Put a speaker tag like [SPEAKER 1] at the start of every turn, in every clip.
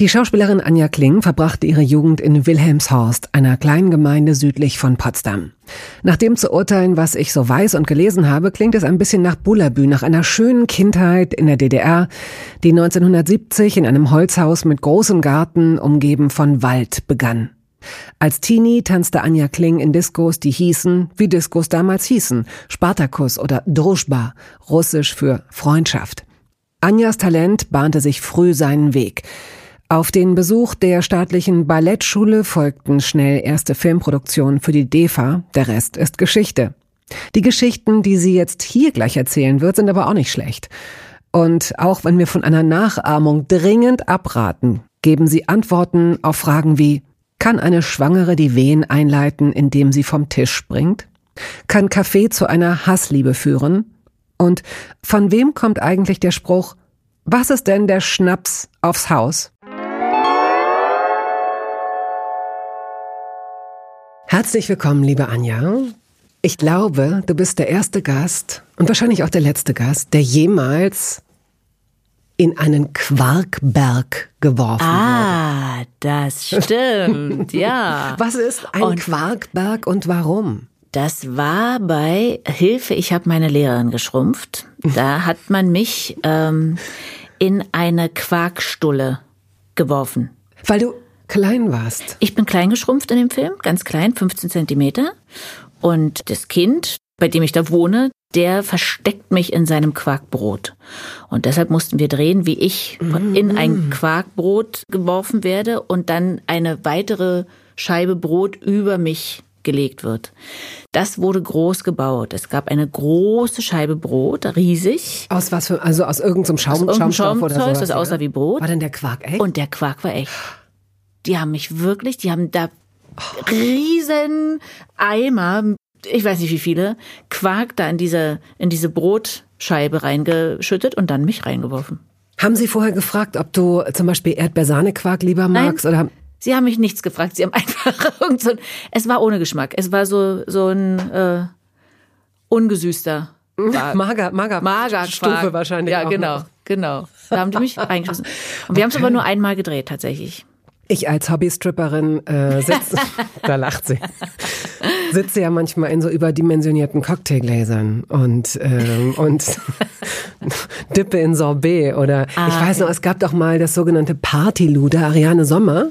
[SPEAKER 1] Die Schauspielerin Anja Kling verbrachte ihre Jugend in Wilhelmshorst, einer kleinen Gemeinde südlich von Potsdam. Nach dem zu urteilen, was ich so weiß und gelesen habe, klingt es ein bisschen nach Bullabü, nach einer schönen Kindheit in der DDR, die 1970 in einem Holzhaus mit großem Garten, umgeben von Wald, begann. Als Teenie tanzte Anja Kling in Diskos, die hießen, wie Diskos damals hießen, Spartakus oder Druschba, russisch für Freundschaft. Anjas Talent bahnte sich früh seinen Weg. Auf den Besuch der staatlichen Ballettschule folgten schnell erste Filmproduktionen für die DEFA, der Rest ist Geschichte. Die Geschichten, die sie jetzt hier gleich erzählen wird, sind aber auch nicht schlecht. Und auch wenn wir von einer Nachahmung dringend abraten, geben sie Antworten auf Fragen wie kann eine Schwangere die Wehen einleiten, indem sie vom Tisch springt? Kann Kaffee zu einer Hassliebe führen? Und von wem kommt eigentlich der Spruch, was ist denn der Schnaps aufs Haus? Herzlich willkommen, liebe Anja. Ich glaube, du bist der erste Gast und wahrscheinlich auch der letzte Gast, der jemals in einen Quarkberg geworfen
[SPEAKER 2] ah, wurde. Ah, das stimmt, ja.
[SPEAKER 1] Was ist ein und Quarkberg und warum?
[SPEAKER 2] Das war bei Hilfe, ich habe meine Lehrerin geschrumpft. Da hat man mich ähm, in eine Quarkstulle geworfen.
[SPEAKER 1] Weil du klein warst.
[SPEAKER 2] Ich bin klein geschrumpft in dem Film, ganz klein, 15 Zentimeter. Und das Kind, bei dem ich da wohne, der versteckt mich in seinem Quarkbrot. Und deshalb mussten wir drehen, wie ich in ein. Quarkbrot geworfen werde und dann eine weitere Scheibe Brot über mich gelegt wird. Das wurde groß gebaut. Es gab eine große Scheibe Brot, riesig.
[SPEAKER 1] Aus was für, also aus irgendeinem Schaum,
[SPEAKER 2] aus
[SPEAKER 1] Schaumstoff
[SPEAKER 2] Schaum
[SPEAKER 1] oder sowas?
[SPEAKER 2] Das aussah wie Brot.
[SPEAKER 1] War denn der Quark echt?
[SPEAKER 2] Und der Quark war echt die haben mich wirklich, die haben da riesen Eimer, ich weiß nicht wie viele, Quark da in diese, in diese Brotscheibe reingeschüttet und dann mich reingeworfen.
[SPEAKER 1] Haben Sie vorher gefragt, ob du zum Beispiel Erdbeersahnequark lieber magst?
[SPEAKER 2] Nein.
[SPEAKER 1] Oder?
[SPEAKER 2] Sie haben mich nichts gefragt. Sie haben einfach irgend so ein, es war ohne Geschmack. Es war so, so ein, äh, ungesüßter.
[SPEAKER 1] Quark. Mager, mager,
[SPEAKER 2] mager
[SPEAKER 1] Stufe wahrscheinlich.
[SPEAKER 2] Ja, genau,
[SPEAKER 1] noch.
[SPEAKER 2] genau. Da haben die mich reingeschossen. Und wir haben es aber nur einmal gedreht, tatsächlich.
[SPEAKER 1] Ich als Hobbystripperin äh, sitze, da lacht sie, sitze ja manchmal in so überdimensionierten Cocktailgläsern und ähm, und dippe in Sorbet oder ah, ich weiß noch, es gab doch mal das sogenannte Partyluder Ariane Sommer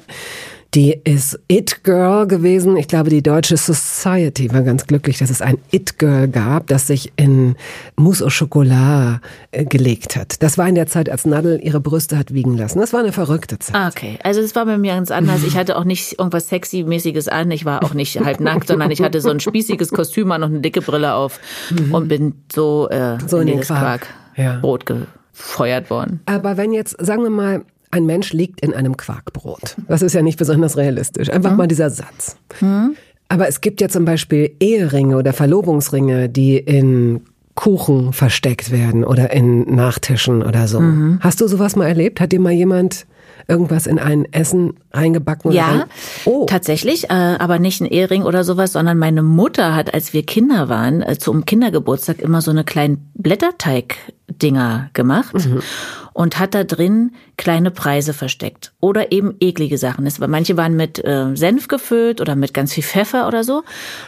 [SPEAKER 1] die ist It Girl gewesen. Ich glaube, die deutsche Society war ganz glücklich, dass es ein It Girl gab, das sich in Mousse au Chocolat äh, gelegt hat. Das war in der Zeit, als Nadel ihre Brüste hat wiegen lassen. Das war eine verrückte Zeit.
[SPEAKER 2] Ah, okay, also das war bei mir ganz anders. Ich hatte auch nicht irgendwas sexy-mäßiges an. Ich war auch nicht halb nackt, sondern ich hatte so ein spießiges Kostüm an und eine dicke Brille auf mhm. und bin so, äh, so in, in den Quark, Quark ja. Brot gefeuert worden.
[SPEAKER 1] Aber wenn jetzt, sagen wir mal, ein Mensch liegt in einem Quarkbrot. Das ist ja nicht besonders realistisch. Einfach hm. mal dieser Satz. Hm. Aber es gibt ja zum Beispiel Eheringe oder Verlobungsringe, die in Kuchen versteckt werden oder in Nachtischen oder so. Mhm. Hast du sowas mal erlebt? Hat dir mal jemand irgendwas in ein Essen eingebacken?
[SPEAKER 2] Ja, rein? oh. tatsächlich, äh, aber nicht ein Ehering oder sowas, sondern meine Mutter hat, als wir Kinder waren, äh, zum Kindergeburtstag immer so eine kleinen Blätterteig-Dinger gemacht. Mhm und hat da drin kleine Preise versteckt oder eben eklige Sachen. Es, manche waren mit äh, Senf gefüllt oder mit ganz viel Pfeffer oder so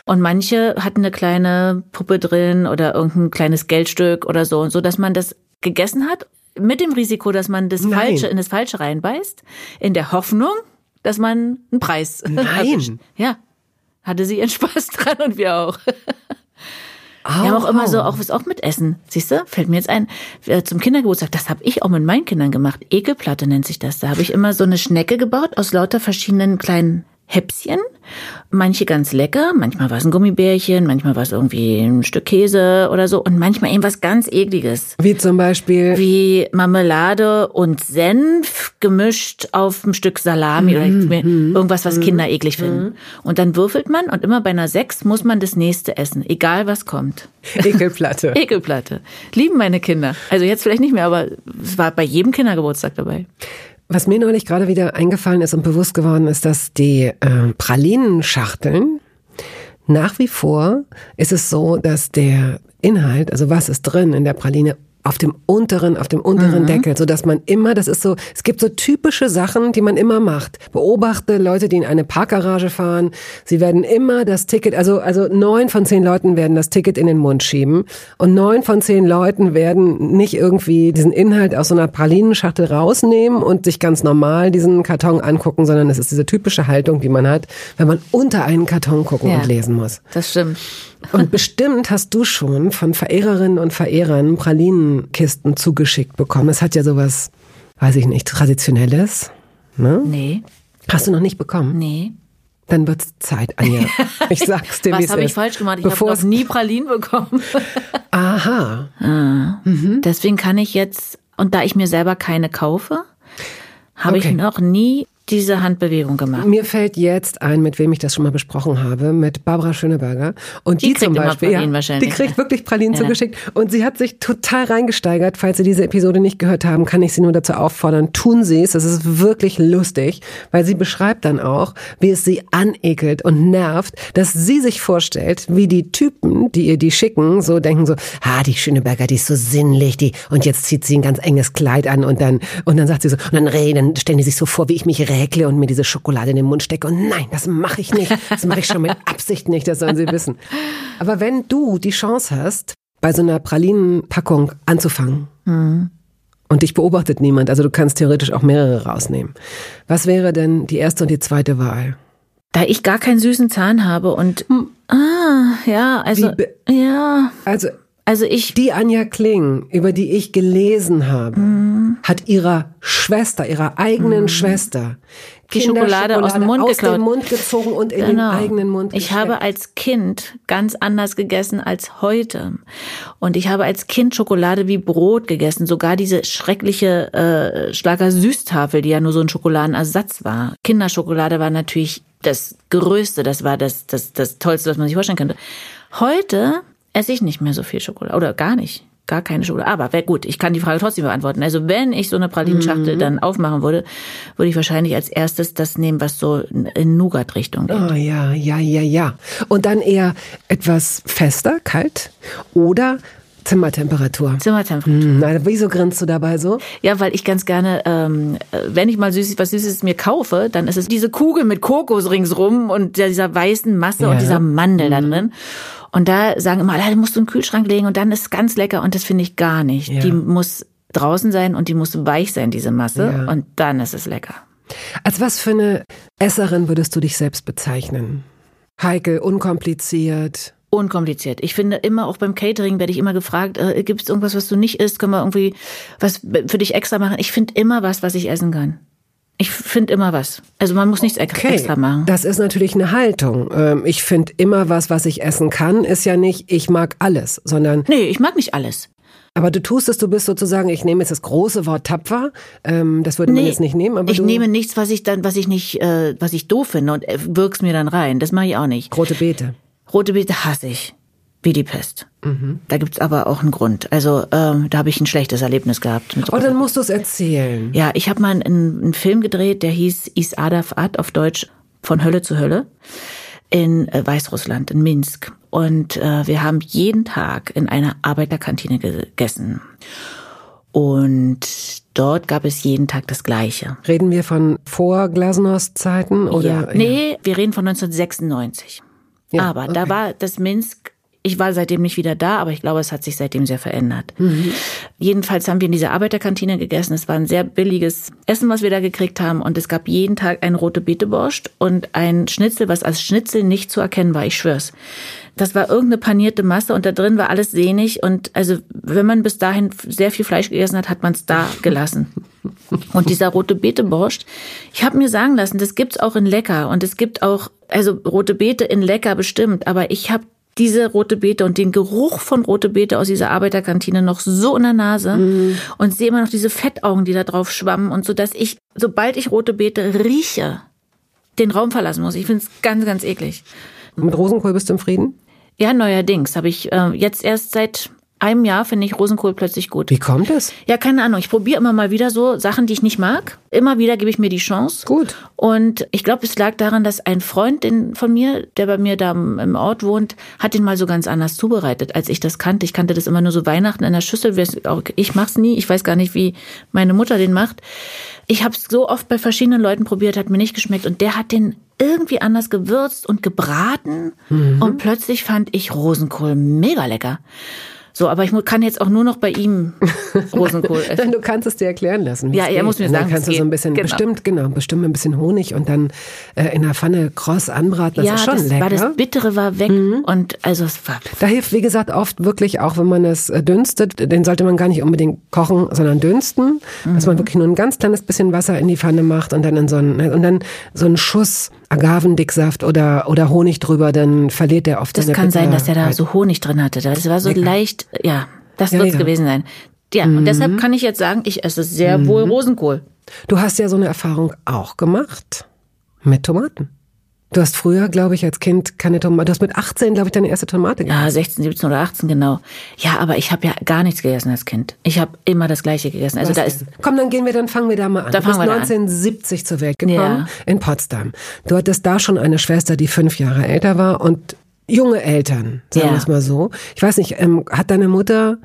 [SPEAKER 2] und manche hatten eine kleine Puppe drin oder irgendein kleines Geldstück oder so, so dass man das gegessen hat mit dem Risiko, dass man das Nein. falsche in das falsche reinbeißt, in der Hoffnung, dass man einen Preis
[SPEAKER 1] Nein.
[SPEAKER 2] Ja. Hatte sie ihren Spaß dran und wir auch. Oh, wir haben auch immer so, auch was auch mit Essen. Siehst du, fällt mir jetzt ein, äh, zum Kindergeburtstag, das habe ich auch mit meinen Kindern gemacht. Ekelplatte nennt sich das. Da habe ich immer so eine Schnecke gebaut aus lauter verschiedenen kleinen Häppchen Manche ganz lecker, manchmal war es ein Gummibärchen, manchmal war es irgendwie ein Stück Käse oder so und manchmal irgendwas ganz ekliges.
[SPEAKER 1] Wie zum Beispiel?
[SPEAKER 2] Wie Marmelade und Senf gemischt auf ein Stück Salami oder
[SPEAKER 1] Mhm.
[SPEAKER 2] irgendwas, was Kinder eklig finden. Und dann würfelt man und immer bei einer Sechs muss man das nächste essen, egal was kommt.
[SPEAKER 1] Ekelplatte.
[SPEAKER 2] Ekelplatte. Lieben meine Kinder. Also jetzt vielleicht nicht mehr, aber es war bei jedem Kindergeburtstag dabei.
[SPEAKER 1] Was mir neulich gerade wieder eingefallen ist und bewusst geworden ist, dass die äh, Pralinenschachteln nach wie vor ist es so, dass der Inhalt, also was ist drin in der Praline, auf dem unteren, auf dem unteren Deckel, so dass man immer, das ist so, es gibt so typische Sachen, die man immer macht. Beobachte Leute, die in eine Parkgarage fahren. Sie werden immer das Ticket, also, also neun von zehn Leuten werden das Ticket in den Mund schieben und neun von zehn Leuten werden nicht irgendwie diesen Inhalt aus so einer Pralinenschachtel rausnehmen und sich ganz normal diesen Karton angucken, sondern es ist diese typische Haltung, die man hat, wenn man unter einen Karton gucken
[SPEAKER 2] Ja.
[SPEAKER 1] und lesen muss.
[SPEAKER 2] Das stimmt.
[SPEAKER 1] Und bestimmt hast du schon von Verehrerinnen und Verehrern Pralinenkisten zugeschickt bekommen. Es hat ja sowas, weiß ich nicht, Traditionelles. Ne?
[SPEAKER 2] Nee,
[SPEAKER 1] Hast du noch nicht bekommen?
[SPEAKER 2] nee.
[SPEAKER 1] Dann wird's Zeit, Anja. Ich sag's dir,
[SPEAKER 2] Was
[SPEAKER 1] es
[SPEAKER 2] habe ich falsch gemacht? Ich habe noch
[SPEAKER 1] es-
[SPEAKER 2] nie Pralinen bekommen.
[SPEAKER 1] Aha.
[SPEAKER 2] Deswegen kann ich jetzt, und da ich mir selber keine kaufe, habe
[SPEAKER 1] Okay.
[SPEAKER 2] ich noch nie diese Handbewegung gemacht.
[SPEAKER 1] Mir fällt jetzt ein, mit wem ich das schon mal besprochen habe, mit Barbara Schöneberger. Und die,
[SPEAKER 2] Die
[SPEAKER 1] zum Beispiel, ja, die kriegt
[SPEAKER 2] ne?
[SPEAKER 1] wirklich Pralinen
[SPEAKER 2] Ja.
[SPEAKER 1] zugeschickt. Und sie hat sich total reingesteigert. Falls Sie diese Episode nicht gehört haben, kann ich Sie nur dazu auffordern, tun Sie es. Es ist wirklich lustig, weil sie beschreibt dann auch, wie es sie anekelt und nervt, dass sie sich vorstellt, wie die Typen, die ihr die schicken, so denken so, ah, die Schöneberger, die ist so sinnlich, die, und jetzt zieht sie ein ganz enges Kleid an und dann, und dann sagt sie so, und dann reden, stellen die sich so vor, wie ich mich räkle und mir diese Schokolade in den Mund stecke. Und nein, das mache ich nicht. Das mache ich schon mit Absicht nicht, das sollen sie wissen. Aber wenn du die Chance hast, bei so einer Pralinenpackung anzufangen, und dich beobachtet niemand, also du kannst theoretisch auch mehrere rausnehmen. Was wäre denn die erste und die zweite Wahl?
[SPEAKER 2] Da ich gar keinen süßen Zahn habe und ah, ja, also ja,
[SPEAKER 1] Also
[SPEAKER 2] also ich
[SPEAKER 1] die Anja Kling, über die ich gelesen habe, hat ihrer Schwester, ihrer eigenen Schwester,
[SPEAKER 2] Die Schokolade aus dem Mund
[SPEAKER 1] aus
[SPEAKER 2] geklaut.
[SPEAKER 1] dem Mund gezogen und in den eigenen Mund
[SPEAKER 2] Ich
[SPEAKER 1] gesteckt.
[SPEAKER 2] habe als Kind ganz anders gegessen als heute. Und ich habe als Kind Schokolade wie Brot gegessen. Sogar diese schreckliche äh, Schlager Süßtafel, die ja nur so ein Schokoladenersatz war. Kinderschokolade war natürlich das Größte. Das war das, das, das Tollste, was man sich vorstellen könnte. Heute esse ich nicht mehr so viel Schokolade. Oder gar nicht. Gar keine Schokolade. Aber wär gut, ich kann die Frage trotzdem beantworten. Also wenn ich so eine Pralinenschachtel dann aufmachen würde, würde ich wahrscheinlich als erstes das nehmen, was so in Nougat-Richtung geht.
[SPEAKER 1] Oh ja, ja, ja, ja. Und dann eher etwas fester, kalt oder Zimmertemperatur.
[SPEAKER 2] Zimmertemperatur.
[SPEAKER 1] Hm, wieso grinst du dabei so?
[SPEAKER 2] Ja, weil ich ganz gerne, ähm, äh, wenn ich mal süß, was Süßes mir kaufe, dann ist es diese Kugel mit Kokos ringsrum und dieser weißen Masse
[SPEAKER 1] Ja.
[SPEAKER 2] und dieser Mandel da drin. Und da sagen immer, alle, musst du in den Kühlschrank legen und dann ist es ganz lecker und das finde ich gar nicht.
[SPEAKER 1] Ja.
[SPEAKER 2] Die muss draußen sein und die muss weich sein, diese Masse
[SPEAKER 1] Ja.
[SPEAKER 2] und dann ist es lecker.
[SPEAKER 1] Als was für eine Esserin würdest du dich selbst bezeichnen? Heikel, unkompliziert.
[SPEAKER 2] Unkompliziert. Ich finde immer, auch beim Catering werde ich immer gefragt, äh, gibt es irgendwas, was du nicht isst? Können wir irgendwie was für dich extra machen? Ich finde immer was, was ich essen kann. Ich finde immer was. Also man muss nichts
[SPEAKER 1] Okay,
[SPEAKER 2] extra machen.
[SPEAKER 1] das ist natürlich eine Haltung. Ähm, Ich finde immer was, was ich essen kann, ist ja nicht, ich mag alles, sondern,
[SPEAKER 2] Nee, ich mag nicht alles.
[SPEAKER 1] aber du tust es, du bist sozusagen, ich nehme jetzt das große Wort tapfer, ähm, das würde man jetzt nicht nehmen, aber
[SPEAKER 2] ich nehme nichts, was ich dann, was ich nicht, äh, was ich doof finde und äh, wirk's mir dann rein. Das mache ich auch nicht.
[SPEAKER 1] rote Beete.
[SPEAKER 2] Rote Beete hasse ich. Wie die Pest.
[SPEAKER 1] Mhm.
[SPEAKER 2] Da gibt's aber auch einen Grund. Also ähm, da habe ich ein schlechtes Erlebnis gehabt. Mit
[SPEAKER 1] Oh, dann musst du es erzählen.
[SPEAKER 2] Ja, ich habe mal einen, einen Film gedreht, der hieß Is Adaf Ad auf Deutsch von Hölle zu Hölle in äh, Weißrussland, in Minsk. Und äh, wir haben jeden Tag in einer Arbeiterkantine gegessen. Und dort gab es jeden Tag das Gleiche.
[SPEAKER 1] Reden wir von vor Glasnost-Zeiten oder?
[SPEAKER 2] ja. Nee, wir reden von 1996.
[SPEAKER 1] Ja,
[SPEAKER 2] Aber da
[SPEAKER 1] okay.
[SPEAKER 2] war das Minsk Ich war seitdem nicht wieder da, aber ich glaube, es hat sich seitdem sehr verändert. Mhm. Jedenfalls haben wir in dieser Arbeiterkantine gegessen. Es war ein sehr billiges Essen, was wir da gekriegt haben. Und es gab jeden Tag ein rote Beete Borscht und ein Schnitzel, was als Schnitzel nicht zu erkennen war. Ich schwör's. Das war irgendeine panierte Masse und da drin war alles sehnig. Und also, wenn man bis dahin sehr viel Fleisch gegessen hat, hat man es da gelassen. Und dieser rote Beete Borscht, ich habe mir sagen lassen, das gibt's auch in Lecker und es gibt auch also rote Beete in Lecker bestimmt, aber ich habe diese rote Beete und den Geruch von rote Beete aus dieser Arbeiterkantine noch so in der Nase mm. und sehe immer noch diese Fettaugen, die da drauf schwammen und so, dass ich, sobald ich rote Beete rieche, den Raum verlassen muss. Ich finde es ganz, ganz eklig.
[SPEAKER 1] Mit Rosenkohl bist du im Frieden?
[SPEAKER 2] Ja, neuerdings habe ich äh, jetzt erst seit einem Jahr finde ich Rosenkohl plötzlich gut.
[SPEAKER 1] Wie kommt es?
[SPEAKER 2] Ja, keine Ahnung. Ich probiere immer mal wieder so Sachen, die ich nicht mag. Immer wieder gebe ich mir die Chance.
[SPEAKER 1] Gut.
[SPEAKER 2] Und ich glaube, es lag daran, dass ein Freund von mir, der bei mir da im Ort wohnt, hat den mal so ganz anders zubereitet, als ich das kannte. Ich kannte das immer nur so Weihnachten in der Schüssel. Ich mach's nie. Ich weiß gar nicht, wie meine Mutter den macht. Ich habe es so oft bei verschiedenen Leuten probiert, hat mir nicht geschmeckt. Und der hat den irgendwie anders gewürzt und gebraten. Mhm. Und plötzlich fand ich Rosenkohl mega lecker. So, aber ich kann jetzt auch nur noch bei ihm Rosenkohl essen.
[SPEAKER 1] Nein, du kannst es dir erklären lassen.
[SPEAKER 2] Ja, er geht. muss mir sagen,
[SPEAKER 1] dann kannst du so ein bisschen genau. bestimmt, genau, bestimmt ein bisschen Honig und dann äh, in der Pfanne kross anbraten. Das
[SPEAKER 2] ja,
[SPEAKER 1] ist schon
[SPEAKER 2] das
[SPEAKER 1] lecker.
[SPEAKER 2] War das Bittere war weg mhm. und also es war.
[SPEAKER 1] Da hilft, wie gesagt, oft wirklich auch, wenn man es äh, dünstet, den sollte man gar nicht unbedingt kochen, sondern dünsten, mhm. dass man wirklich nur ein ganz kleines bisschen Wasser in die Pfanne macht und dann in so einen, und dann so einen Schuss Agavendicksaft oder, oder Honig drüber, dann verliert der oft
[SPEAKER 2] Das
[SPEAKER 1] seine
[SPEAKER 2] kann
[SPEAKER 1] Bitter
[SPEAKER 2] sein, dass der da so Honig drin hatte. Das war so
[SPEAKER 1] Lecker.
[SPEAKER 2] leicht, ja, das
[SPEAKER 1] Ja,
[SPEAKER 2] wird's
[SPEAKER 1] ja.
[SPEAKER 2] gewesen sein. Ja, und deshalb kann ich jetzt sagen, ich esse sehr wohl Rosenkohl.
[SPEAKER 1] Du hast ja so eine Erfahrung auch gemacht mit Tomaten. Du hast früher, glaube ich, als Kind keine Tomaten. Du hast mit 18, glaube ich, deine erste Tomate gegessen.
[SPEAKER 2] Ja, 16, 17 oder 18, genau. Ja, aber ich habe ja gar nichts gegessen als Kind. Ich habe immer das Gleiche gegessen. Also
[SPEAKER 1] Was
[SPEAKER 2] da ist
[SPEAKER 1] Komm, dann gehen wir, dann fangen wir da mal an.
[SPEAKER 2] Da
[SPEAKER 1] du bist
[SPEAKER 2] fangen wir da an.
[SPEAKER 1] 1970 zur Welt gekommen,
[SPEAKER 2] Ja.
[SPEAKER 1] in Potsdam. Du hattest da schon eine Schwester, die fünf Jahre älter war und junge Eltern, sagen
[SPEAKER 2] Ja.
[SPEAKER 1] wir es mal so. Ich weiß nicht, ähm, hat deine Mutter,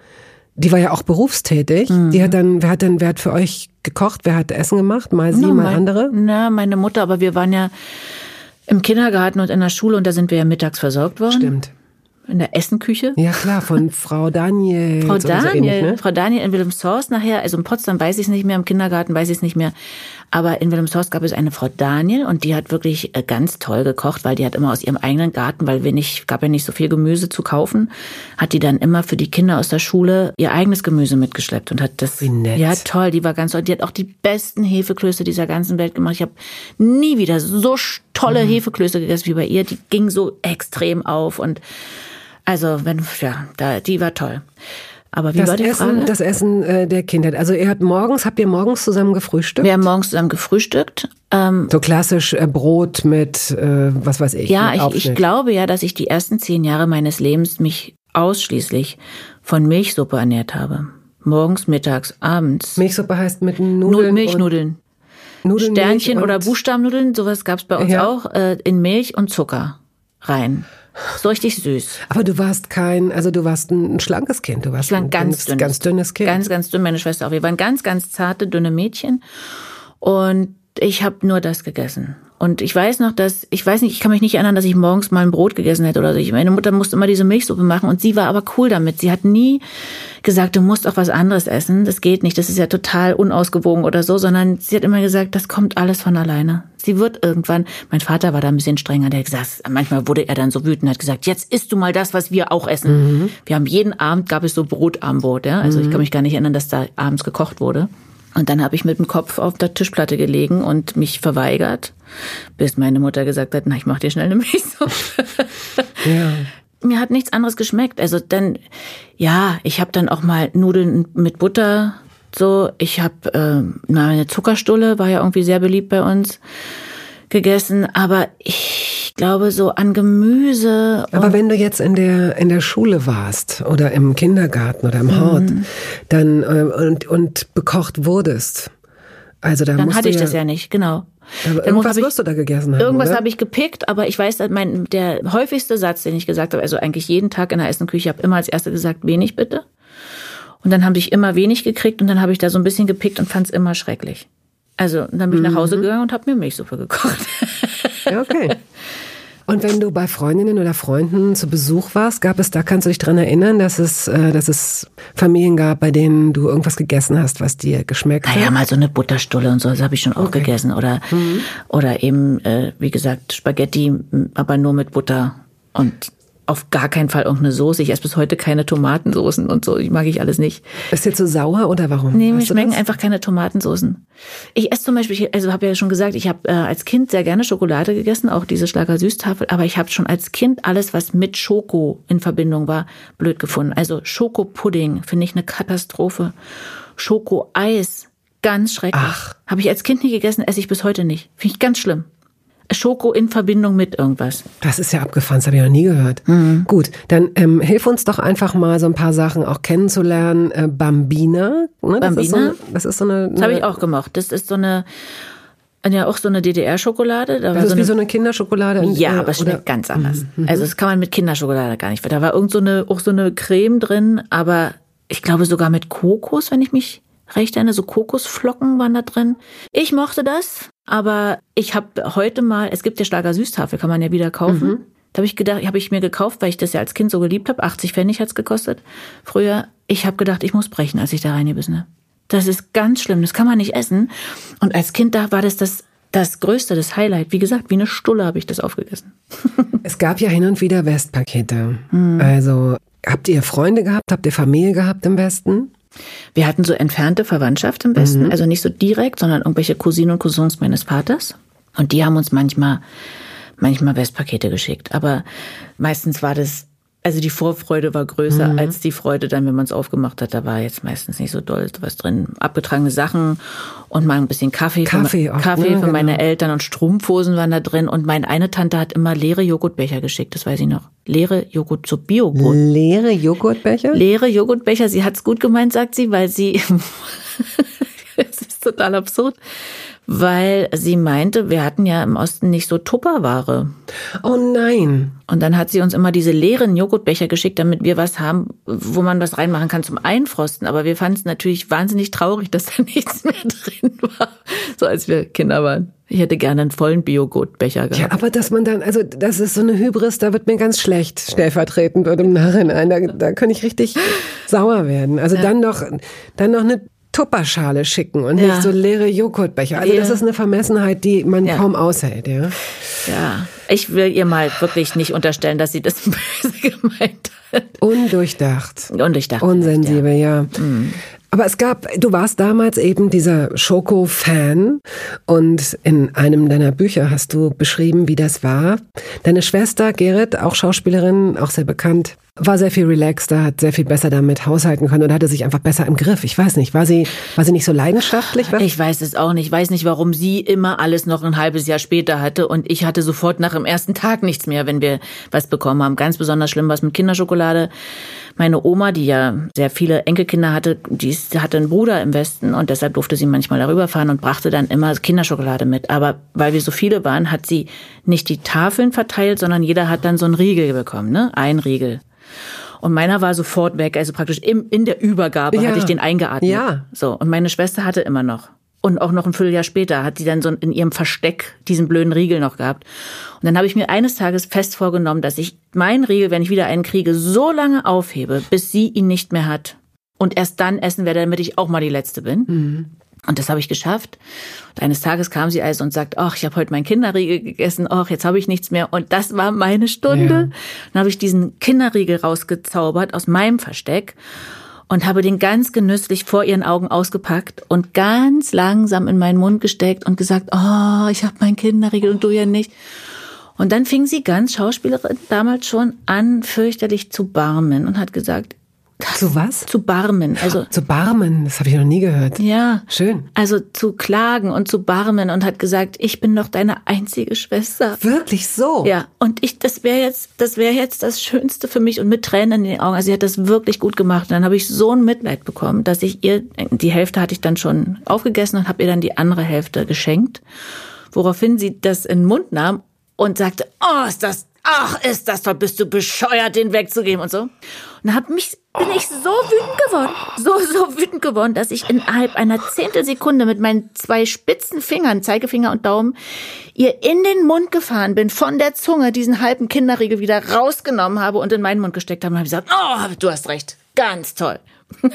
[SPEAKER 1] die war ja auch berufstätig,
[SPEAKER 2] Mhm.
[SPEAKER 1] die hat dann, wer hat denn, wer hat für euch gekocht, wer hat Essen gemacht? Mal sie,
[SPEAKER 2] Na,
[SPEAKER 1] mal
[SPEAKER 2] mein-
[SPEAKER 1] andere?
[SPEAKER 2] Na, meine Mutter, aber wir waren ja im Kindergarten und in der Schule und da sind wir ja mittags versorgt worden.
[SPEAKER 1] Stimmt.
[SPEAKER 2] In der Essenküche.
[SPEAKER 1] Ja klar, von Frau Daniel.
[SPEAKER 2] Frau
[SPEAKER 1] so- so
[SPEAKER 2] Daniel,
[SPEAKER 1] ähnlich, ne?
[SPEAKER 2] Frau Daniel in Wilhelmshorst nachher, also in Potsdam weiß ich es nicht mehr, im Kindergarten weiß ich es nicht mehr. Aber in Wilhelmshorst gab es eine Frau Daniel und die hat wirklich äh, ganz toll gekocht, weil die hat immer aus ihrem eigenen Garten, weil wir nicht, gab ja nicht so viel Gemüse zu kaufen, hat die dann immer für die Kinder aus der Schule ihr eigenes Gemüse mitgeschleppt und hat das.
[SPEAKER 1] Wie nett.
[SPEAKER 2] Ja, toll, die war ganz toll. Die hat auch die besten Hefeklöße dieser ganzen Welt gemacht. Ich habe nie wieder so tolle
[SPEAKER 1] Mhm.
[SPEAKER 2] Hefeklöße gegessen wie bei ihr. Die ging so extrem auf und also, wenn, ja, da, die war toll. Aber wie
[SPEAKER 1] Das
[SPEAKER 2] war die
[SPEAKER 1] Essen,
[SPEAKER 2] Frage?
[SPEAKER 1] das Essen äh, der Kindheit. Also ihr habt morgens, habt ihr morgens zusammen gefrühstückt?
[SPEAKER 2] wir haben morgens zusammen gefrühstückt. Ähm,
[SPEAKER 1] So klassisch äh, Brot mit, äh, was weiß ich.
[SPEAKER 2] ja, ich, ich glaube ja, dass ich die ersten zehn Jahre meines Lebens mich ausschließlich von Milchsuppe ernährt habe. Morgens, mittags, abends.
[SPEAKER 1] Milchsuppe heißt mit
[SPEAKER 2] Nu-
[SPEAKER 1] Nudeln.
[SPEAKER 2] Milchnudeln.
[SPEAKER 1] Nudeln,
[SPEAKER 2] Sternchen oder Buchstabennudeln, sowas gab's bei uns
[SPEAKER 1] Ja.
[SPEAKER 2] auch, äh, in Milch und Zucker rein. So richtig süß.
[SPEAKER 1] Aber du warst kein, also du warst ein, ein schlankes Kind. Du warst
[SPEAKER 2] war ein ganz
[SPEAKER 1] dünnes,
[SPEAKER 2] dünnes,
[SPEAKER 1] ganz dünnes Kind.
[SPEAKER 2] Ganz, ganz dünn, meine Schwester auch. Wir waren ganz, ganz zarte, dünne Mädchen. Und ich habe nur das gegessen. Und ich weiß noch, dass, ich weiß nicht, ich kann mich nicht erinnern, dass ich morgens mal ein Brot gegessen hätte oder so. Ich, meine Mutter musste immer diese Milchsuppe machen und sie war aber cool damit. Sie hat nie gesagt, du musst auch was anderes essen. Das geht nicht, das ist ja total unausgewogen oder so, sondern sie hat immer gesagt, das kommt alles von alleine. Sie wird irgendwann, mein Vater war da ein bisschen strenger, der gesagt, manchmal wurde er dann so wütend, hat gesagt, jetzt isst du mal das, was wir auch essen. Wir haben jeden Abend, gab es so Brotarmbrot, ja. Also ich kann mich gar nicht erinnern, dass da abends gekocht wurde. Und dann habe ich mit dem Kopf auf der Tischplatte gelegen und mich verweigert, bis meine Mutter gesagt hat, na, ich mach dir schnell eine Milchsuppe.
[SPEAKER 1] Ja.
[SPEAKER 2] Mir hat nichts anderes geschmeckt. Also dann, ja, ich habe dann auch mal Nudeln mit Butter. So, ich habe na, eine Zuckerstulle, war ja irgendwie sehr beliebt bei uns, gegessen. Aber ich glaube, so an Gemüse
[SPEAKER 1] Aber wenn du jetzt in der in der Schule warst oder im Kindergarten oder im
[SPEAKER 2] Mhm.
[SPEAKER 1] Hort, dann äh, und und bekocht wurdest, also da
[SPEAKER 2] dann hatte ich
[SPEAKER 1] ja,
[SPEAKER 2] das ja nicht, genau.
[SPEAKER 1] Irgendwas wirst du da gegessen haben.
[SPEAKER 2] Irgendwas habe ich gepickt, aber ich weiß, mein, der häufigste Satz, den ich gesagt habe, also eigentlich jeden Tag in der Essenküche, habe immer als Erste gesagt, wenig bitte. Und dann habe ich immer wenig gekriegt und dann habe ich da so ein bisschen gepickt und fand es immer schrecklich. Also dann bin ich nach
[SPEAKER 1] Mhm.
[SPEAKER 2] Hause gegangen und habe mir Milchsuppe gekocht.
[SPEAKER 1] Ja, okay. Und wenn du bei Freundinnen oder Freunden zu Besuch warst, gab es da, kannst du dich dran erinnern, dass es, äh, dass es Familien gab, bei denen du irgendwas gegessen hast, was dir geschmeckt hat?
[SPEAKER 2] Naja, mal so eine Butterstulle und so, das habe ich schon auch
[SPEAKER 1] Okay.
[SPEAKER 2] gegessen. Oder,
[SPEAKER 1] Mhm.
[SPEAKER 2] oder eben, äh, wie gesagt, Spaghetti, aber nur mit Butter und auf gar keinen Fall irgendeine Soße. Ich esse bis heute keine Tomatensoßen und so, die mag ich alles nicht.
[SPEAKER 1] Ist dir zu sauer oder warum?
[SPEAKER 2] Nee, mir schmecken
[SPEAKER 1] das?
[SPEAKER 2] einfach keine Tomatensoßen. Ich esse zum Beispiel, ich- also habe ja schon gesagt, ich habe äh, als Kind sehr gerne Schokolade gegessen, auch diese Schlager Süßtafel, aber ich habe schon als Kind alles, was mit Schoko in Verbindung war, blöd gefunden. Also Schokopudding finde ich eine Katastrophe. Schokoeis, ganz schrecklich.
[SPEAKER 1] Ach.
[SPEAKER 2] Habe ich als Kind nie gegessen, esse ich bis heute nicht. Finde ich ganz schlimm. Schoko in Verbindung mit irgendwas.
[SPEAKER 1] Das ist ja abgefahren, das habe ich noch nie gehört.
[SPEAKER 2] Mhm.
[SPEAKER 1] Gut, dann ähm, hilf uns doch einfach mal so ein paar Sachen auch kennenzulernen. Äh, Bambina, ne? das Ist so,
[SPEAKER 2] Bambina?
[SPEAKER 1] eine- das ist so eine.
[SPEAKER 2] Das habe ich auch gemocht. Das ist so eine, ja auch so eine DDR-Schokolade. Da
[SPEAKER 1] Das ist
[SPEAKER 2] so
[SPEAKER 1] wie
[SPEAKER 2] eine
[SPEAKER 1] so eine Kinderschokolade. in-
[SPEAKER 2] Ja,
[SPEAKER 1] äh,
[SPEAKER 2] aber es
[SPEAKER 1] oder-
[SPEAKER 2] schmeckt ganz anders. Also das kann man mit Kinderschokolade gar nicht. Da war irgend so eine, auch so eine Creme drin, aber ich glaube sogar mit Kokos, wenn ich mich recht erinnere. So Kokosflocken waren da drin. Ich mochte das, aber ich habe heute mal, es gibt ja Schlager Süßtafel, kann man ja wieder kaufen. Da habe ich gedacht, habe ich mir gekauft, weil ich das ja als Kind so geliebt habe. 80 Pfennig hat's gekostet. Früher, ich habe gedacht, ich muss brechen, als ich da reingebissen habe. Das ist ganz schlimm, das kann man nicht essen. Und als Kind da war das das, das Größte, das Highlight. Wie gesagt, wie eine Stulle habe ich das aufgegessen.
[SPEAKER 1] Es gab ja hin und wieder Westpakete.
[SPEAKER 2] Hm.
[SPEAKER 1] Also habt ihr Freunde gehabt? Habt ihr Familie gehabt im Westen?
[SPEAKER 2] Wir hatten so entfernte Verwandtschaft im Westen, also nicht so direkt, sondern irgendwelche Cousinen und Cousins meines Vaters. Und die haben uns manchmal, manchmal Westpakete geschickt. Aber meistens war das, also die Vorfreude war größer als die Freude dann, wenn man es aufgemacht hat. Da war jetzt meistens nicht so doll was drin. Abgetragene Sachen und mal ein bisschen Kaffee.
[SPEAKER 1] Kaffee
[SPEAKER 2] für,
[SPEAKER 1] auch,
[SPEAKER 2] Kaffee
[SPEAKER 1] ne?
[SPEAKER 2] für meine
[SPEAKER 1] Genau.
[SPEAKER 2] Eltern und Strumpfhosen waren da drin. Und meine eine Tante hat immer leere Joghurtbecher geschickt, das weiß ich noch. Leere Joghurt, so Bio-Brot.
[SPEAKER 1] Leere Joghurtbecher?
[SPEAKER 2] leere Joghurtbecher. Sie hat's gut gemeint, sagt sie, weil sie, es ist total absurd, weil sie meinte, wir hatten ja im Osten nicht so Tupperware.
[SPEAKER 1] Oh nein.
[SPEAKER 2] Und dann hat sie uns immer diese leeren Joghurtbecher geschickt, damit wir was haben, wo man was reinmachen kann zum Einfrosten. Aber wir fanden es natürlich wahnsinnig traurig, dass da nichts mehr drin war, so als wir Kinder waren. Ich hätte gerne einen vollen Joghurtbecher gehabt.
[SPEAKER 1] Ja, aber dass man dann, also das ist so eine Hybris, da wird mir ganz schlecht, stellvertretend und im Nachhinein. Da, da könnte ich richtig sauer werden. Also dann noch, dann noch eine Tupperschale schicken und
[SPEAKER 2] Ja.
[SPEAKER 1] nicht so leere Joghurtbecher. Also
[SPEAKER 2] Ja.
[SPEAKER 1] das ist eine Vermessenheit, die man
[SPEAKER 2] Ja.
[SPEAKER 1] kaum aushält, ja.
[SPEAKER 2] Ja, ich will ihr mal wirklich nicht unterstellen, dass sie das böse gemeint hat.
[SPEAKER 1] Undurchdacht.
[SPEAKER 2] Und ich dachte,
[SPEAKER 1] Unsensibel, ja.
[SPEAKER 2] Mhm.
[SPEAKER 1] Aber es gab, du warst damals eben dieser Schoko-Fan und in einem deiner Bücher hast du beschrieben, wie das war. Deine Schwester Gerrit, auch Schauspielerin, auch sehr bekannt, war sehr viel relaxter, hat sehr viel besser damit haushalten können und hatte sich einfach besser im Griff. Ich weiß nicht, war sie, war sie nicht so leidenschaftlich?
[SPEAKER 2] Ich weiß es auch nicht. Ich weiß nicht, warum sie immer alles noch ein halbes Jahr später hatte und ich hatte sofort nach dem ersten Tag nichts mehr, wenn wir was bekommen haben. Ganz besonders schlimm was mit Kinderschokolade. Meine Oma, die ja sehr viele Enkelkinder hatte, die hatte einen Bruder im Westen und deshalb durfte sie manchmal darüber fahren und brachte dann immer Kinderschokolade mit. Aber weil wir so viele waren, hat sie nicht die Tafeln verteilt, sondern jeder hat dann so einen Riegel bekommen, ne? Ein Riegel. Und meiner war sofort weg, also praktisch im, in der Übergabe
[SPEAKER 1] Ja.
[SPEAKER 2] hatte ich den eingeatmet.
[SPEAKER 1] Ja.
[SPEAKER 2] So, und meine Schwester hatte immer noch. Und auch noch ein Vierteljahr später hat sie dann so in ihrem Versteck diesen blöden Riegel noch gehabt. Und dann habe ich mir eines Tages fest vorgenommen, dass ich meinen Riegel, wenn ich wieder einen kriege, so lange aufhebe, bis sie ihn nicht mehr hat. Und erst dann essen werde, damit ich auch mal die Letzte bin. Und das habe ich geschafft. Und eines Tages kam sie also und sagt, ach, ich habe heute meinen Kinderriegel gegessen, ach, jetzt habe ich nichts mehr. Und das war meine Stunde.
[SPEAKER 1] Ja.
[SPEAKER 2] Dann habe ich diesen Kinderriegel rausgezaubert aus meinem Versteck und habe den ganz genüsslich vor ihren Augen ausgepackt und ganz langsam in meinen Mund gesteckt und gesagt, oh, ich habe meinen Kinderriegel und du ja nicht. Und dann fing sie ganz Schauspielerin damals schon an, fürchterlich zu barmen und hat gesagt,
[SPEAKER 1] Zu was?
[SPEAKER 2] zu barmen, also
[SPEAKER 1] Zu Barmen, das habe ich noch nie gehört.
[SPEAKER 2] ja.
[SPEAKER 1] Schön.
[SPEAKER 2] Also zu klagen und zu barmen und hat gesagt, ich bin doch deine einzige Schwester.
[SPEAKER 1] Wirklich so?
[SPEAKER 2] Ja, und ich, das wäre jetzt, das wäre jetzt das Schönste für mich und mit Tränen in den Augen. Also sie hat das wirklich gut gemacht. Und dann habe ich so ein Mitleid bekommen, dass ich ihr, die Hälfte hatte ich dann schon aufgegessen und habe ihr dann die andere Hälfte geschenkt. Woraufhin sie das in den Mund nahm und sagte, oh, ist das ach, ist das toll, bist du bescheuert, den wegzugeben und so. Und dann hab mich, bin ich so wütend geworden, so, so wütend geworden, dass ich innerhalb einer Zehntelsekunde mit meinen zwei spitzen Fingern, Zeigefinger und Daumen, ihr in den Mund gefahren bin, von der Zunge diesen halben Kinderriegel wieder rausgenommen habe und in meinen Mund gesteckt habe und habe gesagt, oh, du hast recht, ganz toll.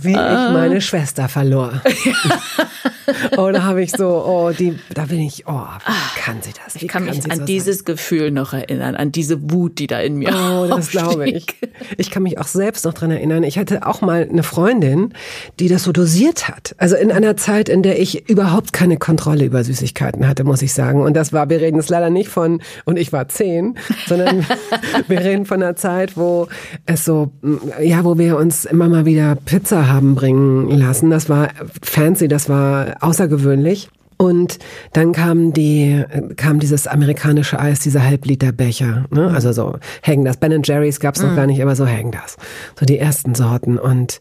[SPEAKER 1] Wie ah. ich meine Schwester verlor. Oder habe ich so, oh, die, da bin ich, oh, wie kann sie das?
[SPEAKER 2] Wie ich kann, kann mich an so dieses sein? Gefühl noch erinnern, an diese Wut, die da in mir Oh, das glaube
[SPEAKER 1] ich. Ich kann mich auch selbst noch dran erinnern. Ich hatte auch mal eine Freundin, die das so dosiert hat. Also in einer Zeit, in der ich überhaupt keine Kontrolle über Süßigkeiten hatte, muss ich sagen. Und das war, wir reden es leider nicht von, und ich war zehn, sondern wir reden von einer Zeit, wo es so, ja, wo wir uns immer mal wieder Pizza haben bringen lassen. Das war fancy, das war außergewöhnlich. Und dann kam die, kam dieses amerikanische Eis, dieser Halbliterbecher, ne? Also so Hängen das. Ben Jerry's gab's noch mm. gar nicht, aber so Hängen das. So die ersten Sorten und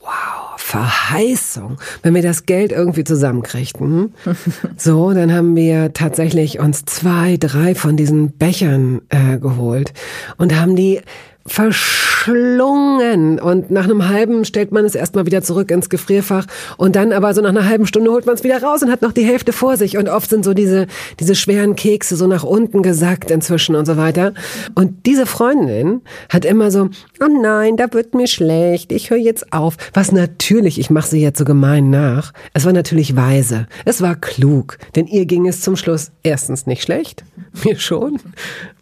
[SPEAKER 1] wow, Verheißung. Wenn wir das Geld irgendwie zusammenkriegten, so, dann haben wir tatsächlich uns zwei, drei von diesen Bechern äh, geholt und haben die verschlungen. Und nach einem halben stellt man es erstmal wieder zurück ins Gefrierfach. Und dann aber so nach einer halben Stunde holt man es wieder raus und hat noch die Hälfte vor sich. Und oft sind so diese, diese schweren Kekse so nach unten gesackt inzwischen und so weiter. Und diese Freundin hat immer so, oh nein, da wird mir schlecht, ich höre jetzt auf. Was natürlich, ich mache sie jetzt so gemein nach, es war natürlich weise. Es war klug. Denn ihr ging es zum Schluss erstens nicht schlecht, mir schon.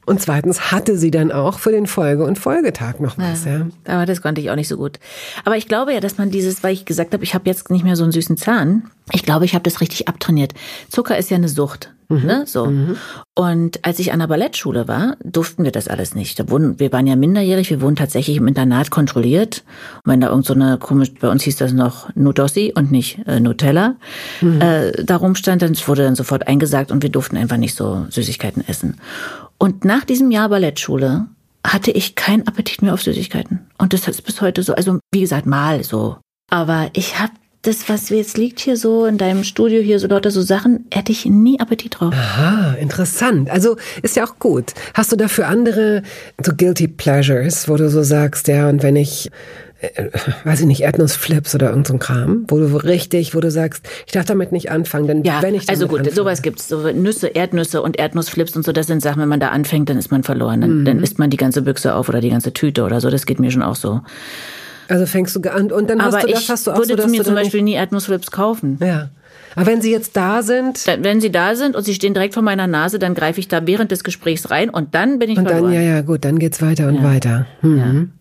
[SPEAKER 1] Und zweitens hatte sie dann auch für den Folge- und Folgetag noch was, ja. ja.
[SPEAKER 2] Aber das konnte ich auch nicht so gut. Aber ich glaube ja, dass man dieses, weil ich gesagt habe, ich habe jetzt nicht mehr so einen süßen Zahn. Ich glaube, ich habe das richtig abtrainiert. Zucker ist ja eine Sucht. Mhm. Ne? So. Mhm. Und als ich an der Ballettschule war, durften wir das alles nicht. Da wurden, wir waren ja minderjährig, wir wurden tatsächlich im Internat kontrolliert. Und wenn da irgend so eine komisch, bei uns hieß das noch Nudossi und nicht äh, Nutella, mhm. äh, darum stand, dann wurde dann sofort eingesagt und wir durften einfach nicht so Süßigkeiten essen. Und nach diesem Jahr Ballettschule hatte ich keinen Appetit mehr auf Süßigkeiten. Und das ist bis heute so. Also wie gesagt, mal so. Aber ich habe das, was jetzt liegt hier so in deinem Studio, hier so lauter so Sachen, hätte ich nie Appetit drauf.
[SPEAKER 1] Aha, interessant. Also ist ja auch gut. Hast du dafür andere so Guilty Pleasures, wo du so sagst, ja, und wenn ich äh, weiß ich nicht, Erdnussflips oder irgend so ein Kram, wo du richtig, wo du sagst, ich darf damit nicht anfangen, denn
[SPEAKER 2] ja,
[SPEAKER 1] wenn ich
[SPEAKER 2] also gut, anfange, sowas gibt's, so Nüsse, Erdnüsse und Erdnussflips und so, das sind Sachen, wenn man da anfängt, dann ist man verloren, dann, mhm. dann isst man die ganze Büchse auf oder die ganze Tüte oder so, das geht mir schon auch so.
[SPEAKER 1] Also fängst du an und dann
[SPEAKER 2] Aber
[SPEAKER 1] hast du
[SPEAKER 2] das,
[SPEAKER 1] hast du
[SPEAKER 2] auch würde so, mir zum Beispiel nie Erdnussflips kaufen.
[SPEAKER 1] Ja. Aber wenn sie jetzt da sind?
[SPEAKER 2] wenn sie da sind und sie stehen direkt vor meiner Nase, dann greife ich da während des Gesprächs rein und dann bin ich
[SPEAKER 1] und
[SPEAKER 2] verloren.
[SPEAKER 1] dann, ja, ja, gut, dann geht's weiter und ja. weiter. Mhm. Ja.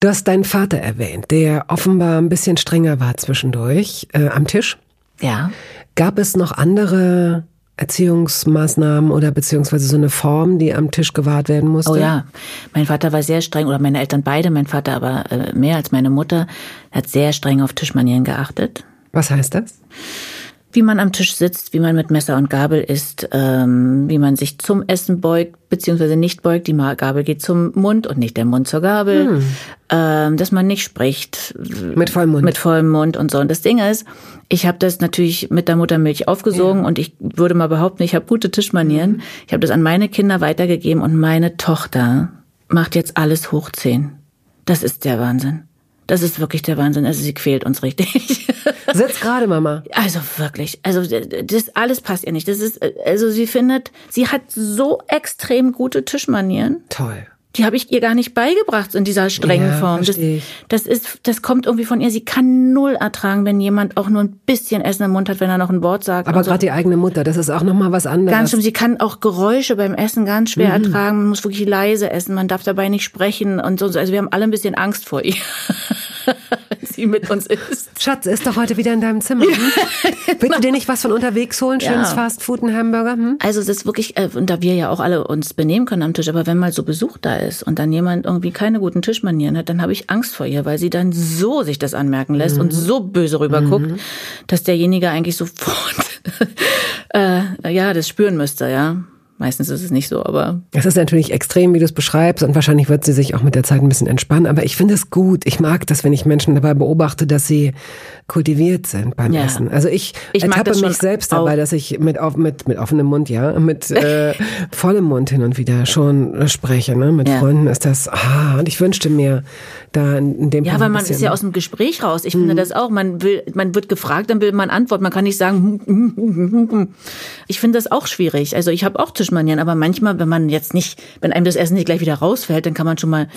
[SPEAKER 1] Du hast deinen Vater erwähnt, der offenbar ein bisschen strenger war zwischendurch äh, am Tisch.
[SPEAKER 2] Ja.
[SPEAKER 1] Gab es noch andere Erziehungsmaßnahmen oder beziehungsweise so eine Form, die am Tisch gewahrt werden musste?
[SPEAKER 2] Oh ja, mein Vater war sehr streng oder meine Eltern beide, mein Vater aber äh, mehr als meine Mutter, hat sehr streng auf Tischmanieren geachtet.
[SPEAKER 1] Was heißt das?
[SPEAKER 2] Wie man am Tisch sitzt, wie man mit Messer und Gabel isst, ähm, wie man sich zum Essen beugt, beziehungsweise nicht beugt. Die Gabel geht zum Mund und nicht der Mund zur Gabel. Hm. Ähm, dass man nicht spricht.
[SPEAKER 1] Mit vollem Mund.
[SPEAKER 2] Mit vollem Mund und so. Und das Ding ist, ich habe das natürlich mit der Muttermilch aufgesogen ja. und ich würde mal behaupten, ich habe gute Tischmanieren. Mhm. Ich habe das an meine Kinder weitergegeben und meine Tochter macht jetzt alles hoch. Das ist der Wahnsinn. Das ist wirklich der Wahnsinn. Also sie quält uns richtig.
[SPEAKER 1] Sitzt gerade, Mama.
[SPEAKER 2] Also wirklich. Also das alles passt ihr nicht. Das ist also sie findet, sie hat so extrem gute Tischmanieren.
[SPEAKER 1] Toll
[SPEAKER 2] die habe ich ihr gar nicht beigebracht in dieser strengen ja, Form. Das, das, ist, das kommt irgendwie von ihr. Sie kann null ertragen, wenn jemand auch nur ein bisschen Essen im Mund hat, wenn er noch ein Wort sagt.
[SPEAKER 1] Aber gerade so. die eigene Mutter, das ist auch nochmal was anderes.
[SPEAKER 2] Ganz schlimm. Sie kann auch Geräusche beim Essen ganz schwer mhm. ertragen. Man muss wirklich leise essen. Man darf dabei nicht sprechen und so. Also wir haben alle ein bisschen Angst vor ihr. Wenn sie mit uns ist.
[SPEAKER 1] Schatz, ist doch heute wieder in deinem Zimmer. Hm? Willst du dir nicht was von unterwegs holen? Schönes ja. Fastfood, ein Hamburger? Hm?
[SPEAKER 2] Also es ist wirklich, äh, und da wir ja auch alle uns benehmen können am Tisch, aber wenn mal so Besuch da ist und dann jemand irgendwie keine guten Tischmanieren hat, dann habe ich Angst vor ihr, weil sie dann so sich das anmerken lässt mhm. und so böse rüberguckt, mhm. dass derjenige eigentlich sofort äh, ja das spüren müsste, ja. Meistens ist es nicht so, aber.
[SPEAKER 1] Es ist natürlich extrem, wie du es beschreibst, und wahrscheinlich wird sie sich auch mit der Zeit ein bisschen entspannen. Aber ich finde es gut. Ich mag das, wenn ich Menschen dabei beobachte, dass sie kultiviert sind beim ja. Essen. Also ich, ich ertappe mich selbst dabei, dass ich mit, auf, mit, mit offenem Mund, ja, mit äh, vollem Mund hin und wieder schon äh, spreche. Ne? Mit ja. Freunden ist das, ah, und ich wünschte mir da in dem
[SPEAKER 2] Ja, aber man ist ja aus dem Gespräch raus. Ich mhm. finde das auch. Man will, man wird gefragt, dann will man antworten. Man kann nicht sagen, hm, hm, hm, ich finde das auch schwierig. Also ich habe auch Tischmanieren, aber manchmal, wenn man jetzt nicht, wenn einem das Essen nicht gleich wieder rausfällt, dann kann man schon mal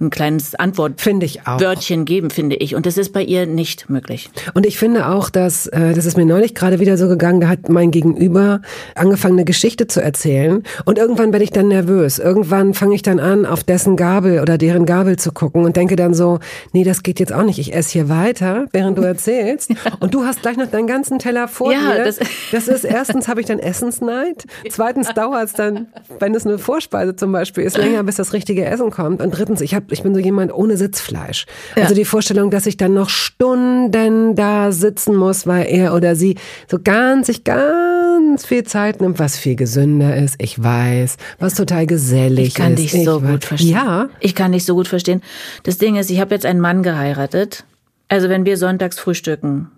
[SPEAKER 2] ein kleines Antwort
[SPEAKER 1] finde ich auch.
[SPEAKER 2] Wörtchen geben, finde ich. Und das ist bei ihr nicht möglich.
[SPEAKER 1] Und ich finde auch, dass, äh, das ist mir neulich gerade wieder so gegangen, da hat mein Gegenüber angefangen, eine Geschichte zu erzählen. Und irgendwann werde ich dann nervös. Irgendwann fange ich dann an, auf dessen Gabel oder deren Gabel zu gucken und denke dann so, nee, das geht jetzt auch nicht. Ich esse hier weiter, während du erzählst. ja. Und du hast gleich noch deinen ganzen Teller vor ja, dir. Das, das ist erstens habe ich dann Essensneid. Zweitens dauert es dann, wenn es eine Vorspeise zum Beispiel ist, länger, bis das richtige Essen kommt. Und drittens, ich habe hab, ich bin so jemand ohne Sitzfleisch. Ja. Also die Vorstellung, dass ich dann noch Stunden da sitzen muss, weil er oder sie so ganz, sich ganz viel Zeit nimmt, was viel gesünder ist. Ich weiß, was total gesellig ist.
[SPEAKER 2] Ich kann ist. dich so
[SPEAKER 1] ich
[SPEAKER 2] gut verstehen. Ja. Ich kann dich so gut verstehen. Das Ding ist, ich habe jetzt einen Mann geheiratet. Also wenn wir sonntags frühstücken,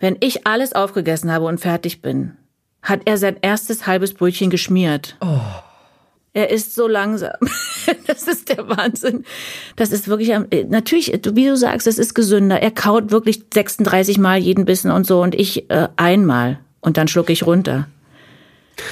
[SPEAKER 2] wenn ich alles aufgegessen habe und fertig bin, hat er sein erstes halbes Brötchen geschmiert.
[SPEAKER 1] Oh.
[SPEAKER 2] Er ist so langsam. Das ist der Wahnsinn. Das ist wirklich, natürlich, wie du sagst, es ist gesünder. Er kaut wirklich 36 Mal jeden Bissen und so und ich äh, einmal und dann schlucke ich runter.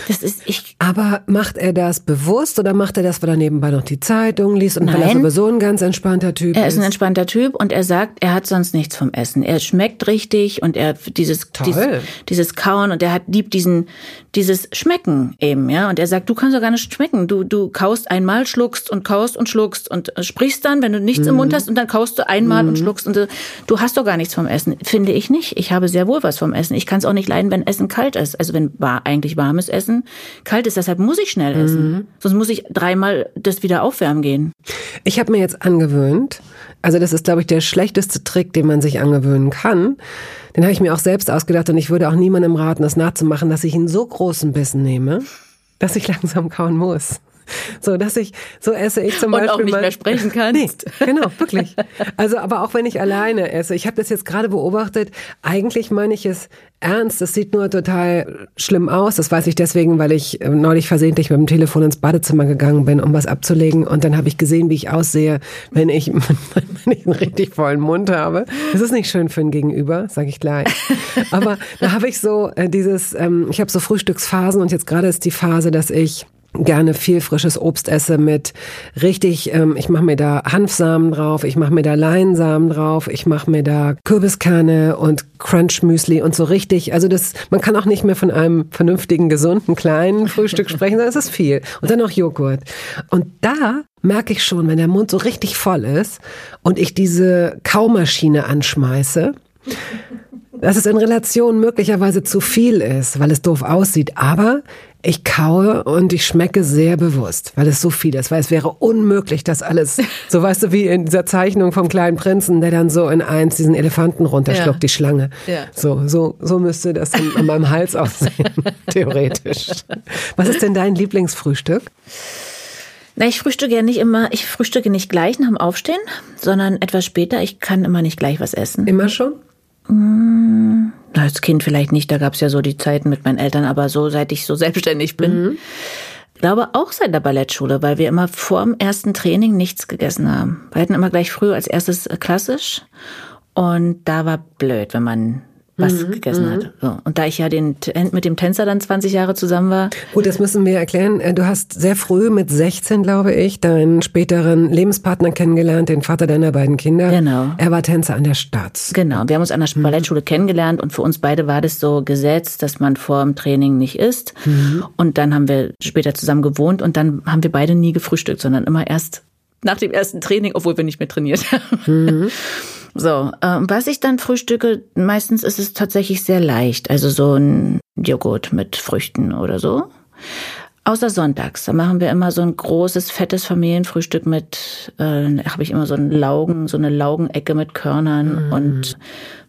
[SPEAKER 1] Das ist ich. Aber macht er das bewusst oder macht er das, weil er nebenbei noch die Zeitung liest und Nein. weil er sowieso ein ganz entspannter Typ
[SPEAKER 2] ist? Er ist ein entspannter Typ und er sagt, er hat sonst nichts vom Essen. Er schmeckt richtig und er dieses dieses, dieses Kauen und er hat liebt diesen dieses Schmecken eben, ja. Und er sagt, du kannst doch gar nicht schmecken. Du du kaust einmal, schluckst und kaust und schluckst und sprichst dann, wenn du nichts mhm. im Mund hast und dann kaust du einmal mhm. und schluckst und du hast doch gar nichts vom Essen. Finde ich nicht. Ich habe sehr wohl was vom Essen. Ich kann es auch nicht leiden, wenn Essen kalt ist. Also wenn war eigentlich warmes Essen kalt ist. Deshalb muss ich schnell essen. Mhm. Sonst muss ich dreimal das wieder aufwärmen gehen.
[SPEAKER 1] Ich habe mir jetzt angewöhnt, also das ist, glaube ich, der schlechteste Trick, den man sich angewöhnen kann. Den habe ich mir auch selbst ausgedacht und ich würde auch niemandem raten, das nachzumachen, dass ich einen so großen Bissen nehme, dass ich langsam kauen muss. So, dass ich, so esse ich zum
[SPEAKER 2] und
[SPEAKER 1] Beispiel.
[SPEAKER 2] Und auch nicht mehr sprechen kannst.
[SPEAKER 1] Nee, genau, wirklich. Also, aber auch wenn ich alleine esse. Ich habe das jetzt gerade beobachtet. Eigentlich meine ich es ernst. Das sieht nur total schlimm aus. Das weiß ich deswegen, weil ich äh, neulich versehentlich mit dem Telefon ins Badezimmer gegangen bin, um was abzulegen. Und dann habe ich gesehen, wie ich aussehe, wenn ich, wenn ich einen richtig vollen Mund habe. Das ist nicht schön für ein Gegenüber, sage ich gleich. Aber da habe ich so äh, dieses, ähm, ich habe so Frühstücksphasen und jetzt gerade ist die Phase, dass ich gerne viel frisches Obst esse mit richtig, ähm, ich mache mir da Hanfsamen drauf, ich mache mir da Leinsamen drauf, ich mache mir da Kürbiskerne und Crunch-Müsli und so richtig. Also das, man kann auch nicht mehr von einem vernünftigen, gesunden, kleinen Frühstück sprechen, sondern es ist viel. Und dann noch Joghurt. Und da merke ich schon, wenn der Mund so richtig voll ist und ich diese Kaumaschine anschmeiße, dass es in Relation möglicherweise zu viel ist, weil es doof aussieht. Aber ich kaue und ich schmecke sehr bewusst, weil es so viel ist, weil es wäre unmöglich, das alles, so weißt du, wie in dieser Zeichnung vom kleinen Prinzen, der dann so in eins diesen Elefanten runterschluckt, ja. die Schlange. Ja. So, so, so müsste das in, an meinem Hals aussehen, theoretisch. Was ist denn dein Lieblingsfrühstück?
[SPEAKER 2] Na, ich frühstücke ja nicht immer, ich frühstücke nicht gleich nach dem Aufstehen, sondern etwas später. Ich kann immer nicht gleich was essen.
[SPEAKER 1] Immer schon?
[SPEAKER 2] Mmh als Kind vielleicht nicht, da gab es ja so die Zeiten mit meinen Eltern, aber so seit ich so selbstständig bin. Mhm. Ich glaube auch seit der Ballettschule, weil wir immer vor dem ersten Training nichts gegessen haben. Wir hatten immer gleich früh als erstes klassisch und da war blöd, wenn man was mhm, gegessen hat. Mhm. So. Und da ich ja den, mit dem Tänzer dann 20 Jahre zusammen war.
[SPEAKER 1] Gut, das müssen wir erklären. Äh, du hast sehr früh mit 16, glaube ich, deinen späteren Lebenspartner kennengelernt, den Vater deiner beiden Kinder.
[SPEAKER 2] Genau.
[SPEAKER 1] Er war Tänzer an der Stadt.
[SPEAKER 2] Genau. Wir haben uns an der mhm. Ballettschule kennengelernt und für uns beide war das so gesetzt, dass man vor dem Training nicht isst. Mhm. Und dann haben wir später zusammen gewohnt und dann haben wir beide nie gefrühstückt, sondern immer erst nach dem ersten Training, obwohl wir nicht mehr trainiert haben. So, äh, was ich dann frühstücke, meistens ist es tatsächlich sehr leicht. Also so ein Joghurt mit Früchten oder so. Außer sonntags. Da machen wir immer so ein großes, fettes Familienfrühstück mit, äh, habe ich immer so einen Laugen, so eine Laugenecke mit Körnern mm. und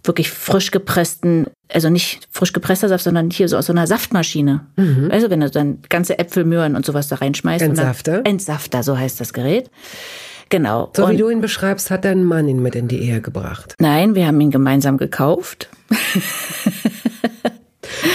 [SPEAKER 2] wirklich frisch gepressten, also nicht frisch gepresster Saft, sondern hier so aus so einer Saftmaschine. Mhm. Also wenn du dann ganze Äpfel, Möhren und sowas da reinschmeißt.
[SPEAKER 1] Entsafter?
[SPEAKER 2] Entsafter, so heißt das Gerät. Genau.
[SPEAKER 1] So und wie du ihn beschreibst, hat dein Mann ihn mit in die Ehe gebracht.
[SPEAKER 2] Nein, wir haben ihn gemeinsam gekauft.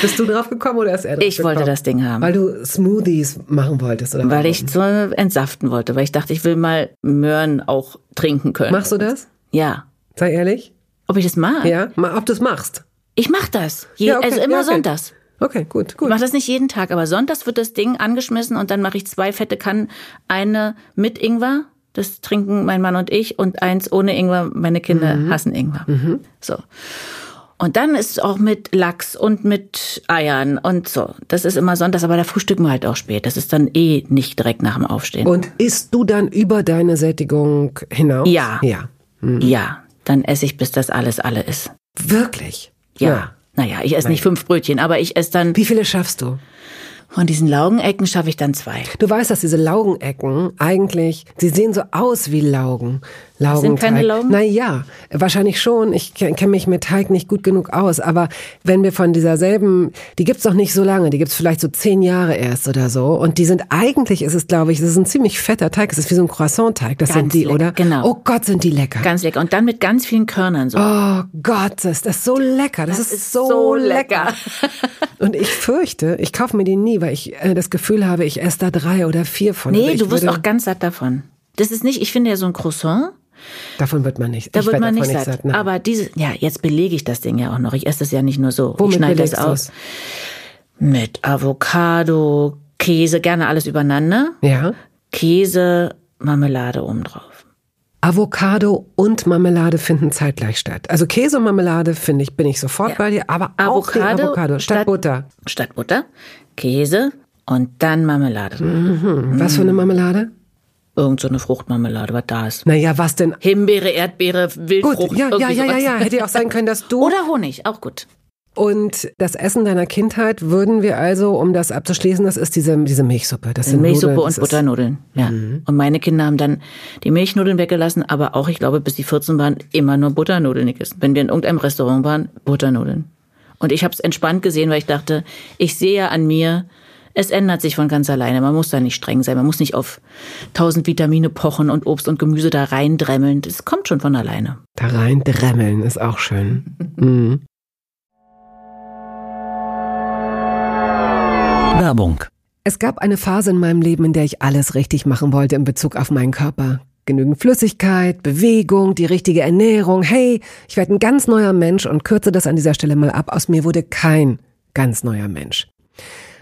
[SPEAKER 1] Bist du drauf gekommen oder ist er drauf
[SPEAKER 2] Ich wollte das Ding haben.
[SPEAKER 1] Weil du Smoothies machen wolltest, oder?
[SPEAKER 2] Weil ich so entsaften wollte, weil ich dachte, ich will mal Möhren auch trinken können.
[SPEAKER 1] Machst du das?
[SPEAKER 2] Ja.
[SPEAKER 1] Sei ehrlich?
[SPEAKER 2] Ob ich das mag?
[SPEAKER 1] Ja, ob du es machst.
[SPEAKER 2] Ich mach das. Je, ja, okay. Also immer ja, okay. sonntags.
[SPEAKER 1] Okay, gut, gut.
[SPEAKER 2] Ich mache das nicht jeden Tag, aber sonntags wird das Ding angeschmissen und dann mache ich zwei fette Kannen. Eine mit Ingwer, das trinken mein Mann und ich, und eins ohne Ingwer. Meine Kinder mhm. hassen Ingwer. Mhm. So. Und dann ist es auch mit Lachs und mit Eiern und so. Das ist immer sonntags, aber da frühstücken wir halt auch spät. Das ist dann eh nicht direkt nach dem Aufstehen.
[SPEAKER 1] Und isst du dann über deine Sättigung hinaus?
[SPEAKER 2] Ja.
[SPEAKER 1] Ja.
[SPEAKER 2] Mhm. Ja. Dann esse ich, bis das alles alle ist.
[SPEAKER 1] Wirklich?
[SPEAKER 2] Ja. ja. Naja, ich esse Nein. nicht fünf Brötchen, aber ich esse dann.
[SPEAKER 1] Wie viele schaffst du?
[SPEAKER 2] Von diesen Laugenecken schaffe ich dann zwei.
[SPEAKER 1] Du weißt, dass diese Laugenecken eigentlich, sie sehen so aus wie Laugen.
[SPEAKER 2] Laugenteig. Sind keine Laugen?
[SPEAKER 1] Na ja, wahrscheinlich schon. Ich kenne mich mit Teig nicht gut genug aus. Aber wenn wir von dieser selben, die gibt's doch nicht so lange, die gibt's vielleicht so zehn Jahre erst oder so. Und die sind eigentlich, ist es glaube ich, das ist ein ziemlich fetter Teig. Es ist wie so ein Croissant-Teig. Das ganz sind die,
[SPEAKER 2] lecker,
[SPEAKER 1] oder?
[SPEAKER 2] Genau.
[SPEAKER 1] Oh Gott, sind die lecker.
[SPEAKER 2] Ganz lecker. Und dann mit ganz vielen Körnern so.
[SPEAKER 1] Oh Gott, das ist so lecker. Das, das ist, ist, so, so lecker. Und ich fürchte, ich kaufe mir die nie, weil ich äh, das Gefühl habe, ich esse da drei oder vier von.
[SPEAKER 2] Nee, du wirst auch ganz satt davon. Das ist nicht, ich finde ja so ein Croissant,
[SPEAKER 1] Davon wird man nicht.
[SPEAKER 2] Da wird man nicht satt. satt Aber diese, ja, jetzt belege ich das Ding ja auch noch. Ich esse das ja nicht nur so.
[SPEAKER 1] Womit
[SPEAKER 2] ich schneide
[SPEAKER 1] das aus.
[SPEAKER 2] Mit Avocado, Käse, gerne alles übereinander.
[SPEAKER 1] Ja.
[SPEAKER 2] Käse, Marmelade obendrauf.
[SPEAKER 1] Avocado und Marmelade finden zeitgleich statt. Also Käse und Marmelade finde ich, bin ich sofort ja. bei dir, aber Avocado, Avocado statt, statt, Butter.
[SPEAKER 2] Statt Butter, Käse und dann Marmelade.
[SPEAKER 1] Mhm. Was für eine Marmelade?
[SPEAKER 2] Irgend so eine Fruchtmarmelade, was da ist.
[SPEAKER 1] Naja, was denn?
[SPEAKER 2] Himbeere, Erdbeere, Wildfrucht.
[SPEAKER 1] Gut, ja, ja, ja, ja, ja. Hätte ja auch sein können, dass du.
[SPEAKER 2] Oder Honig, auch gut.
[SPEAKER 1] Und das Essen deiner Kindheit würden wir also, um das abzuschließen, das ist diese, diese Milchsuppe. Das sind
[SPEAKER 2] Milchsuppe
[SPEAKER 1] Nudeln,
[SPEAKER 2] und Butternudeln, ja. Mhm. Und meine Kinder haben dann die Milchnudeln weggelassen, aber auch, ich glaube, bis die 14 waren, immer nur Butternudeln gegessen. Wenn wir in irgendeinem Restaurant waren, Butternudeln. Und ich habe es entspannt gesehen, weil ich dachte, ich sehe ja an mir, es ändert sich von ganz alleine. Man muss da nicht streng sein. Man muss nicht auf tausend Vitamine pochen und Obst und Gemüse da reindremmeln. Das kommt schon von alleine.
[SPEAKER 1] Da reindremmeln ist auch schön. mhm.
[SPEAKER 3] Werbung.
[SPEAKER 1] Es gab eine Phase in meinem Leben, in der ich alles richtig machen wollte in Bezug auf meinen Körper. Genügend Flüssigkeit, Bewegung, die richtige Ernährung. Hey, ich werde ein ganz neuer Mensch und kürze das an dieser Stelle mal ab. Aus mir wurde kein ganz neuer Mensch.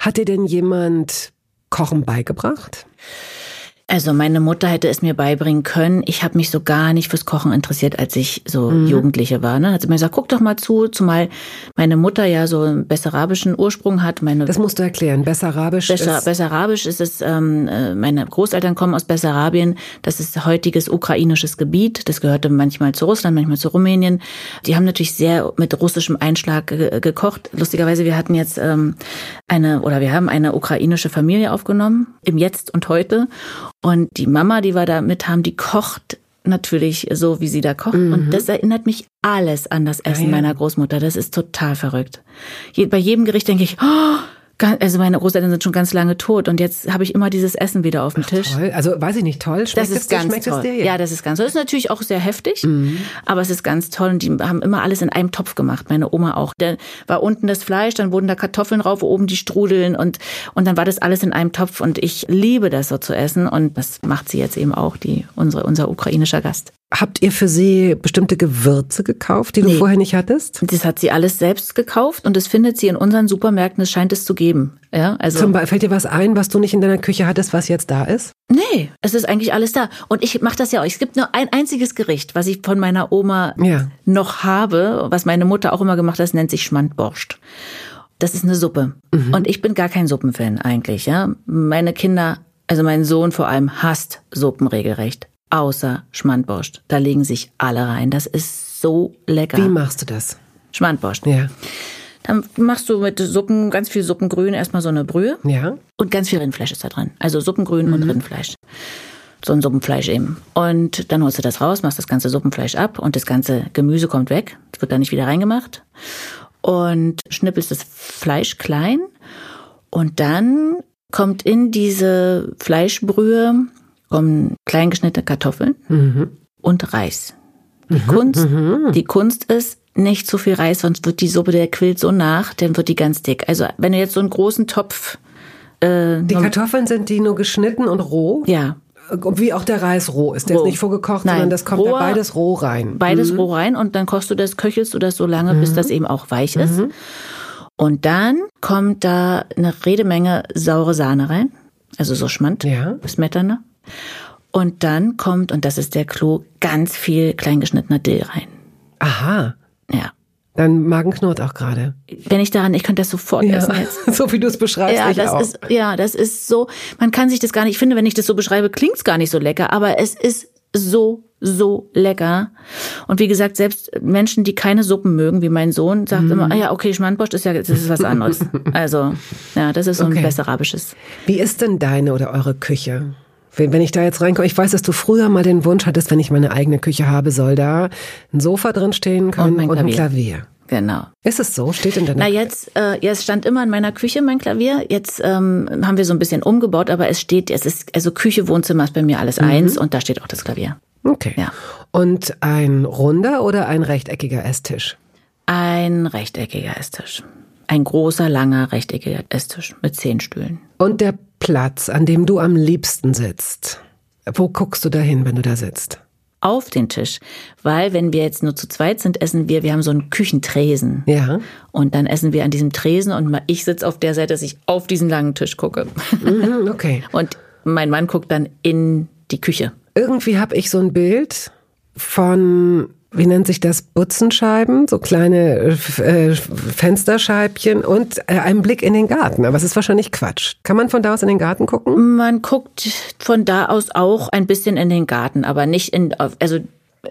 [SPEAKER 1] Hat dir denn jemand Kochen beigebracht?
[SPEAKER 2] Also meine Mutter hätte es mir beibringen können. Ich habe mich so gar nicht fürs Kochen interessiert, als ich so mhm. Jugendliche war. Ne? Hat sie mir gesagt, guck doch mal zu, zumal meine Mutter ja so einen bessarabischen Ursprung hat. Meine
[SPEAKER 1] das musst du erklären. Bessarabisch
[SPEAKER 2] Besser, ist... Bessarabisch ist es, ähm, äh, meine Großeltern kommen aus Bessarabien. Das ist heutiges ukrainisches Gebiet. Das gehörte manchmal zu Russland, manchmal zu Rumänien. Die haben natürlich sehr mit russischem Einschlag ge gekocht. Lustigerweise, wir hatten jetzt ähm, eine, oder wir haben eine ukrainische Familie aufgenommen, im Jetzt und Heute. Und die Mama, die wir da mit haben, die kocht natürlich so, wie sie da kocht. Mhm. Und das erinnert mich alles an das Essen ja, ja. meiner Großmutter. Das ist total verrückt. Bei jedem Gericht denke ich, oh, also meine Großeltern sind schon ganz lange tot und jetzt habe ich immer dieses Essen wieder auf dem Tisch.
[SPEAKER 1] Ach, toll. Also weiß ich nicht, toll.
[SPEAKER 2] Schmeckt das ist es ganz Schmeckt toll. Es dir? Ja, das ist ganz toll. Das ist natürlich auch sehr heftig, mhm. aber es ist ganz toll und die haben immer alles in einem Topf gemacht. Meine Oma auch. Da war unten das Fleisch, dann wurden da Kartoffeln drauf, oben die Strudeln und und dann war das alles in einem Topf und ich liebe das so zu essen und das macht sie jetzt eben auch, die unsere unser ukrainischer Gast.
[SPEAKER 1] Habt ihr für sie bestimmte Gewürze gekauft, die du nee. vorher nicht hattest?
[SPEAKER 2] Das hat sie alles selbst gekauft und das findet sie in unseren Supermärkten. Es scheint es zu geben. Ja,
[SPEAKER 1] also Zum Beispiel, fällt dir was ein, was du nicht in deiner Küche hattest, was jetzt da ist?
[SPEAKER 2] Nee, es ist eigentlich alles da. Und ich mache das ja auch. Es gibt nur ein einziges Gericht, was ich von meiner Oma ja. noch habe, was meine Mutter auch immer gemacht hat, das nennt sich Schmandborscht. Das ist eine Suppe. Mhm. Und ich bin gar kein Suppenfan eigentlich. Ja, Meine Kinder, also mein Sohn vor allem, hasst Suppen regelrecht außer Schmandborscht. Da legen sich alle rein. Das ist so lecker.
[SPEAKER 1] Wie machst du das?
[SPEAKER 2] Schmandborscht.
[SPEAKER 1] Ja.
[SPEAKER 2] Dann machst du mit Suppen, ganz viel Suppengrün, erstmal so eine Brühe.
[SPEAKER 1] Ja.
[SPEAKER 2] Und ganz viel Rindfleisch ist da drin. Also Suppengrün mhm. und Rindfleisch. So ein Suppenfleisch eben. Und dann holst du das raus, machst das ganze Suppenfleisch ab und das ganze Gemüse kommt weg. Das wird da nicht wieder reingemacht. Und schnippelst das Fleisch klein. Und dann kommt in diese Fleischbrühe kommen kleingeschnittene Kartoffeln mhm. und Reis. Die, mhm. Kunst, mhm. die Kunst ist, nicht zu viel Reis, sonst wird die Suppe, der quillt so nach, dann wird die ganz dick. Also wenn du jetzt so einen großen Topf...
[SPEAKER 1] Äh, die Kartoffeln sind die nur geschnitten und roh?
[SPEAKER 2] Ja.
[SPEAKER 1] Wie auch der Reis roh. Ist der roh. nicht vorgekocht, Nein, sondern das kommt roher, da beides roh rein.
[SPEAKER 2] Beides mhm. roh rein und dann kochst du das, köchelst du das so lange, bis mhm. das eben auch weich ist. Mhm. Und dann kommt da eine Redemenge saure Sahne rein. Also so Schmand, ja. Smetana. Und dann kommt, und das ist der Clou, ganz viel kleingeschnittener Dill rein.
[SPEAKER 1] Aha.
[SPEAKER 2] Ja.
[SPEAKER 1] Dein Magen knurrt auch gerade.
[SPEAKER 2] Wenn ich daran, ich könnte das sofort ja, essen jetzt.
[SPEAKER 1] so wie du es beschreibst.
[SPEAKER 2] Ja, das
[SPEAKER 1] auch.
[SPEAKER 2] ist, ja, das ist so, man kann sich das gar nicht, ich finde, wenn ich das so beschreibe, klingt es gar nicht so lecker, aber es ist so, so lecker. Und wie gesagt, selbst Menschen, die keine Suppen mögen, wie mein Sohn, sagt mm. immer, ah ja, okay, Schmandbosch ist ja, das ist was anderes. also, ja, das ist so ein okay. besserabisches.
[SPEAKER 1] Wie ist denn deine oder eure Küche? Wenn, wenn ich da jetzt reinkomme, ich weiß, dass du früher mal den Wunsch hattest, wenn ich meine eigene Küche habe, soll da ein Sofa drin stehen können und, und ein Klavier.
[SPEAKER 2] Genau.
[SPEAKER 1] Ist es so? Steht in deiner
[SPEAKER 2] Na jetzt, äh, jetzt stand immer in meiner Küche mein Klavier. Jetzt ähm, haben wir so ein bisschen umgebaut, aber es steht, es ist also Küche, Wohnzimmer ist bei mir alles mhm. eins und da steht auch das Klavier.
[SPEAKER 1] Okay. Ja. Und ein runder oder ein rechteckiger Esstisch?
[SPEAKER 2] Ein rechteckiger Esstisch. Ein großer, langer, rechteckiger Esstisch mit zehn Stühlen.
[SPEAKER 1] Und der Platz, an dem du am liebsten sitzt. Wo guckst du da hin, wenn du da sitzt?
[SPEAKER 2] auf den Tisch. Weil wenn wir jetzt nur zu zweit sind, essen wir, wir haben so einen Küchentresen.
[SPEAKER 1] Ja.
[SPEAKER 2] Und dann essen wir an diesem Tresen und ich sitze auf der Seite, dass ich auf diesen langen Tisch gucke.
[SPEAKER 1] Mhm, okay.
[SPEAKER 2] Und mein Mann guckt dann in die Küche.
[SPEAKER 1] Irgendwie habe ich so ein Bild von wie nennt sich das, Butzenscheiben, so kleine äh, Fensterscheibchen und äh, einem Blick in den Garten. Aber es ist wahrscheinlich Quatsch. Kann man von da aus in den Garten gucken?
[SPEAKER 2] Man guckt von da aus auch ein bisschen in den Garten, aber nicht in, also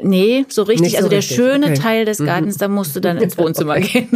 [SPEAKER 2] Nee, so richtig.
[SPEAKER 1] So
[SPEAKER 2] also der
[SPEAKER 1] richtig.
[SPEAKER 2] schöne
[SPEAKER 1] Okay.
[SPEAKER 2] Teil des Gartens, da musst du dann ins Wohnzimmer gehen.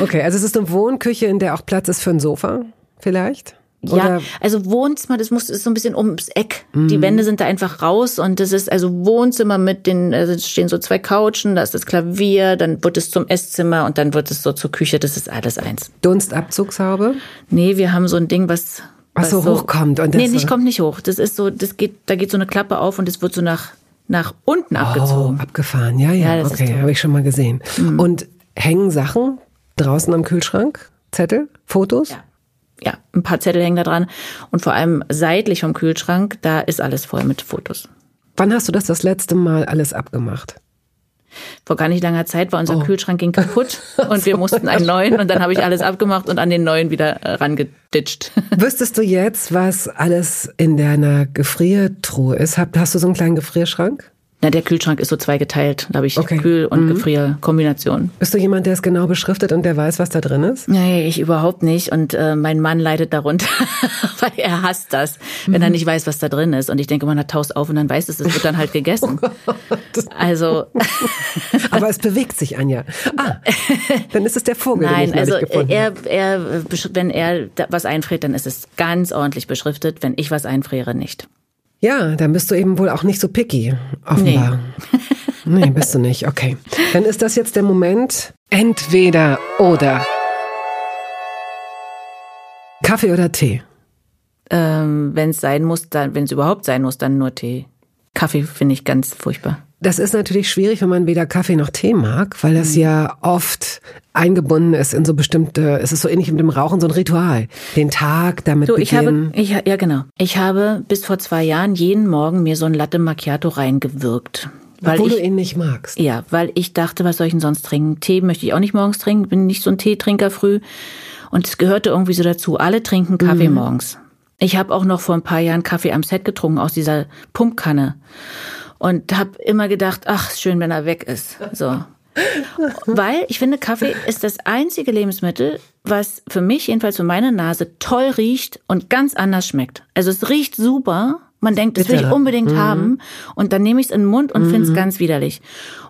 [SPEAKER 1] Okay, also es ist eine Wohnküche, in der auch Platz ist für ein Sofa, vielleicht?
[SPEAKER 2] Ja,
[SPEAKER 1] Oder
[SPEAKER 2] also Wohnzimmer, das muss ist so ein bisschen ums Eck. Die Wände sind da einfach raus und das ist also Wohnzimmer mit den, also es stehen so zwei Couchen, da ist das Klavier, dann wird es zum Esszimmer und dann wird es so zur Küche. Das ist alles eins.
[SPEAKER 1] Dunstabzugshaube?
[SPEAKER 2] Nee, wir haben so ein Ding, was
[SPEAKER 1] Was so hochkommt und das
[SPEAKER 2] nee,
[SPEAKER 1] so-
[SPEAKER 2] nicht kommt nicht hoch. Das ist so, das geht, da geht so eine Klappe auf und es wird so nach nach unten
[SPEAKER 1] Oh,
[SPEAKER 2] abgezogen.
[SPEAKER 1] abgefahren. Ja, ja,
[SPEAKER 2] Ja,
[SPEAKER 1] okay.
[SPEAKER 2] Mhm.
[SPEAKER 1] habe ich schon mal gesehen. Und hängen Sachen draußen am Kühlschrank? Zettel? Fotos?
[SPEAKER 2] Ja. Ja, ein paar Zettel hängen da dran und vor allem seitlich vom Kühlschrank, da ist alles voll mit Fotos.
[SPEAKER 1] Wann hast du das das letzte Mal alles abgemacht?
[SPEAKER 2] Vor gar nicht langer Zeit war unser
[SPEAKER 1] Oh.
[SPEAKER 2] Kühlschrank ging kaputt und wir mussten einen neuen und dann habe ich alles abgemacht und an den neuen wieder rangeditscht.
[SPEAKER 1] Wüsstest du jetzt, was alles in deiner Gefriertruhe ist? Hast du so einen kleinen Gefrierschrank?
[SPEAKER 2] Na, der Kühlschrank ist so zweigeteilt. Da habe ich
[SPEAKER 1] Okay. Mhm.
[SPEAKER 2] Kühl- und Gefrierkombination.
[SPEAKER 1] Bist du jemand, der es genau beschriftet und der weiß, was da drin ist?
[SPEAKER 2] Nee, ich überhaupt nicht. Und äh, mein Mann leidet darunter, weil er hasst das, wenn
[SPEAKER 1] Mhm.
[SPEAKER 2] er nicht weiß, was da drin ist. Und ich denke, man hat taust auf und dann weiß es, es wird dann halt gegessen. Also,
[SPEAKER 1] Aber es bewegt sich, Anja. Ah, dann ist es der Vogel,
[SPEAKER 2] nein,
[SPEAKER 1] den ich
[SPEAKER 2] also
[SPEAKER 1] neulich gefunden
[SPEAKER 2] er, er, wenn er was einfriert, dann ist es ganz ordentlich beschriftet. Wenn ich was einfriere, nicht.
[SPEAKER 1] Ja, dann bist du eben wohl auch nicht so picky, offenbar. Nee. bist du nicht. Okay. Dann ist das jetzt der Moment. Entweder oder. Kaffee oder Tee?
[SPEAKER 2] Ähm, wenn es sein muss, dann, wenn es überhaupt sein muss, dann nur Tee. Kaffee finde ich ganz furchtbar.
[SPEAKER 1] Das ist natürlich schwierig, wenn man weder Kaffee noch Tee mag, weil das
[SPEAKER 2] Mhm.
[SPEAKER 1] ja oft eingebunden ist in so bestimmte, es ist so ähnlich mit dem Rauchen, so ein Ritual. Den Tag damit
[SPEAKER 2] So, ich habe,
[SPEAKER 1] beginnen.
[SPEAKER 2] ich, ja genau. Ich habe bis vor zwei Jahren jeden Morgen mir so ein Latte Macchiato reingewirkt. Weil
[SPEAKER 1] obwohl
[SPEAKER 2] ich,
[SPEAKER 1] du ihn nicht magst.
[SPEAKER 2] ja, weil ich dachte, was soll ich denn sonst trinken? Tee möchte ich auch nicht morgens trinken, bin nicht so ein Teetrinker früh. Und es gehörte irgendwie so dazu. Alle trinken Kaffee
[SPEAKER 1] Mhm.
[SPEAKER 2] morgens. Ich habe auch noch vor ein paar Jahren Kaffee am Set getrunken aus dieser Pumpkanne. Und habe immer gedacht, ach, schön, wenn er weg ist. So. Weil ich finde, Kaffee ist das einzige Lebensmittel, was für mich, jedenfalls für meine Nase, toll riecht und ganz anders schmeckt. Also es riecht super. Man denkt, das will ich unbedingt haben. Und dann nehme ich es in den Mund und finde es ganz widerlich.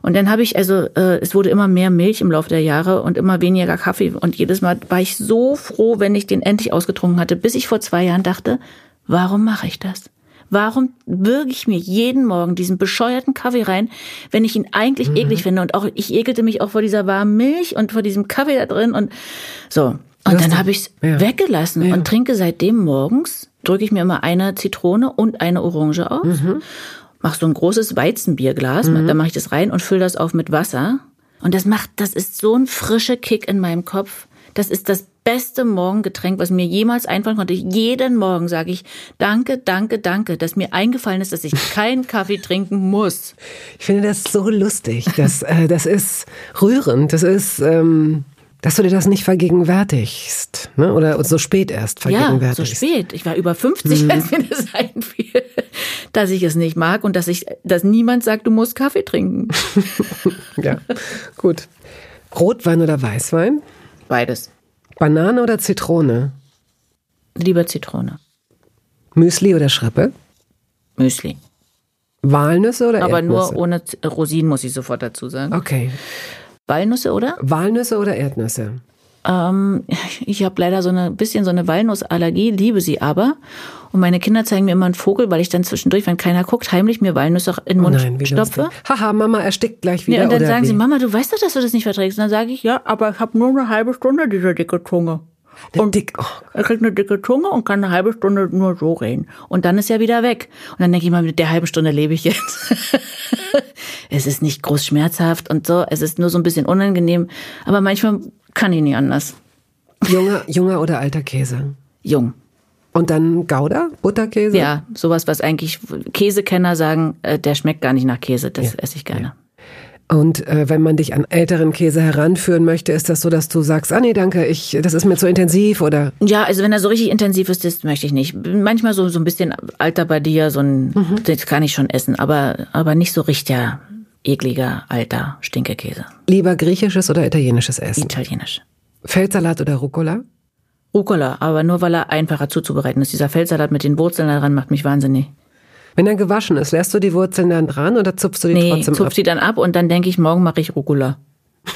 [SPEAKER 2] Und dann habe ich, also, äh, es wurde immer mehr Milch im Laufe der Jahre und immer weniger Kaffee. Und jedes Mal war ich so froh, wenn ich den endlich ausgetrunken hatte, bis ich vor zwei Jahren dachte, warum mache ich das? Warum würge ich mir jeden Morgen diesen bescheuerten Kaffee rein, wenn ich ihn eigentlich eklig finde? Und auch ich ekelte mich auch vor dieser warmen Milch und vor diesem Kaffee da drin und so. Und dann habe ich es
[SPEAKER 1] Ja.
[SPEAKER 2] weggelassen
[SPEAKER 1] Ja.
[SPEAKER 2] und trinke seitdem morgens, drücke ich mir immer eine Zitrone und eine Orange auf, mach so ein großes Weizenbierglas, da mache ich das rein und fülle das auf mit Wasser. Und das macht, das ist so ein frischer Kick in meinem Kopf. Das ist das beste Morgengetränk, was mir jemals einfallen konnte. Jeden Morgen sage ich Danke, danke, danke, dass mir eingefallen ist, dass ich keinen Kaffee trinken muss.
[SPEAKER 1] Ich finde das so lustig. Das, äh, das ist rührend. Das ist, ähm, dass du dir das nicht vergegenwärtigst. Ne? Oder so spät erst
[SPEAKER 2] Ja, so
[SPEAKER 1] vergegenwärtigst.
[SPEAKER 2] spät. Ich war über 50, als mir das einfiel, dass ich es nicht mag und dass ich, dass niemand sagt, du musst Kaffee trinken.
[SPEAKER 1] Ja, gut. Rotwein oder Weißwein?
[SPEAKER 2] Beides.
[SPEAKER 1] Banane oder Zitrone?
[SPEAKER 2] Lieber Zitrone.
[SPEAKER 1] Müsli oder Schrippe?
[SPEAKER 2] Müsli.
[SPEAKER 1] Walnüsse oder
[SPEAKER 2] Aber
[SPEAKER 1] Erdnüsse?
[SPEAKER 2] nur ohne Z- Rosinen, muss ich sofort dazu sagen.
[SPEAKER 1] Okay.
[SPEAKER 2] Walnüsse, oder?
[SPEAKER 1] Walnüsse oder Erdnüsse?
[SPEAKER 2] Ähm, ich habe leider so ein bisschen so eine Walnussallergie, liebe sie aber. Und meine Kinder zeigen mir immer einen Vogel, weil ich dann zwischendurch, wenn keiner guckt, heimlich mir Walnüsse in den
[SPEAKER 1] Oh
[SPEAKER 2] Mund
[SPEAKER 1] nein,
[SPEAKER 2] stopfe.
[SPEAKER 1] Haha, Mama erstickt gleich wieder.
[SPEAKER 2] Ja, und dann sagen
[SPEAKER 1] wie?
[SPEAKER 2] sie, Mama, du weißt doch, dass du das nicht verträgst. Und dann sage ich, ja, aber ich habe nur eine halbe Stunde diese dicke Zunge.
[SPEAKER 1] Eine dick, oh,
[SPEAKER 2] Er kriegt eine dicke Zunge und kann eine halbe Stunde nur so reden. Und dann ist er wieder weg. Und dann denke ich mal, mit der halben Stunde lebe ich jetzt. es ist nicht groß schmerzhaft und so. Es ist nur so ein bisschen unangenehm. Aber manchmal kann ich nicht anders.
[SPEAKER 1] junger, junger oder alter Käse?
[SPEAKER 2] Jung.
[SPEAKER 1] Und dann Gouda, Butterkäse?
[SPEAKER 2] Ja, sowas, was eigentlich Käsekenner sagen, äh, der schmeckt gar nicht nach Käse, das ja. esse ich gerne. Ja.
[SPEAKER 1] Und äh, wenn man dich an älteren Käse heranführen möchte, ist das so, dass du sagst, ah nee, danke, ich, das ist mir zu intensiv oder?
[SPEAKER 2] Ja, also wenn er so richtig intensiv ist, das möchte ich nicht. Manchmal so, so ein bisschen alter bei dir, so ein, mhm. das kann ich schon essen, aber, aber nicht so richtiger, ekliger, alter Stinkekäse.
[SPEAKER 1] Lieber griechisches oder italienisches Essen?
[SPEAKER 2] Italienisch.
[SPEAKER 1] Feldsalat oder Rucola?
[SPEAKER 2] Rucola, aber nur weil er einfacher zuzubereiten ist. Dieser Feldsalat mit den Wurzeln daran macht mich wahnsinnig.
[SPEAKER 1] Wenn er gewaschen ist, lässt du die Wurzeln dann dran oder zupfst du die
[SPEAKER 2] nee,
[SPEAKER 1] trotzdem
[SPEAKER 2] zupf ab? die dann ab und dann denke ich, morgen mache ich Rucola.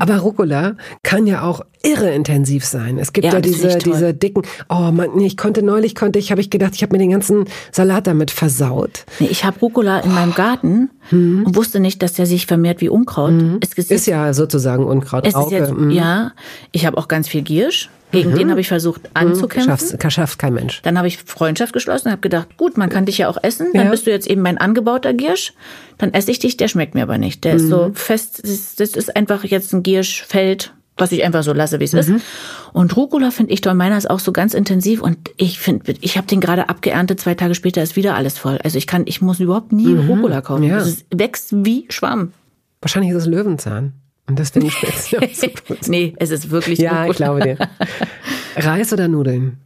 [SPEAKER 1] Aber Rucola kann ja auch irre intensiv sein. Es gibt ja, ja diese, diese dicken, oh man, ich konnte neulich, konnte ich, habe ich gedacht, ich habe mir den ganzen Salat damit versaut.
[SPEAKER 2] Nee, ich habe Rucola in oh. meinem Garten hm. und wusste nicht, dass der sich vermehrt wie Unkraut.
[SPEAKER 1] Hm. Es ist ja sozusagen Unkraut.
[SPEAKER 2] Es ist jetzt, hm. Ja, ich habe auch ganz viel Giersch. Gegen mhm. den habe ich versucht mhm. anzukämpfen.
[SPEAKER 1] Schaffst, schafft kein Mensch.
[SPEAKER 2] Dann habe ich Freundschaft geschlossen und habe gedacht, gut, man kann dich ja auch essen. Dann ja. bist du jetzt eben mein angebauter Giersch. Dann esse ich dich, der schmeckt mir aber nicht. Der mhm. ist so fest, das, das, ist einfach jetzt ein Gierschfeld, was ich einfach so lasse, wie es ist. Mhm. Und Rucola finde ich toll. Meiner ist auch so ganz intensiv und ich finde, ich habe den gerade abgeerntet. Zwei Tage später ist wieder alles voll. Also ich kann, ich muss überhaupt nie mhm. Rucola kaufen. Ja. Es wächst wie Schwamm.
[SPEAKER 1] Wahrscheinlich ist es Löwenzahn. Und schmeckt es auch so
[SPEAKER 2] gut. nee, es ist wirklich
[SPEAKER 1] Ja, Rucola. ich glaube dir. Reis oder Nudeln?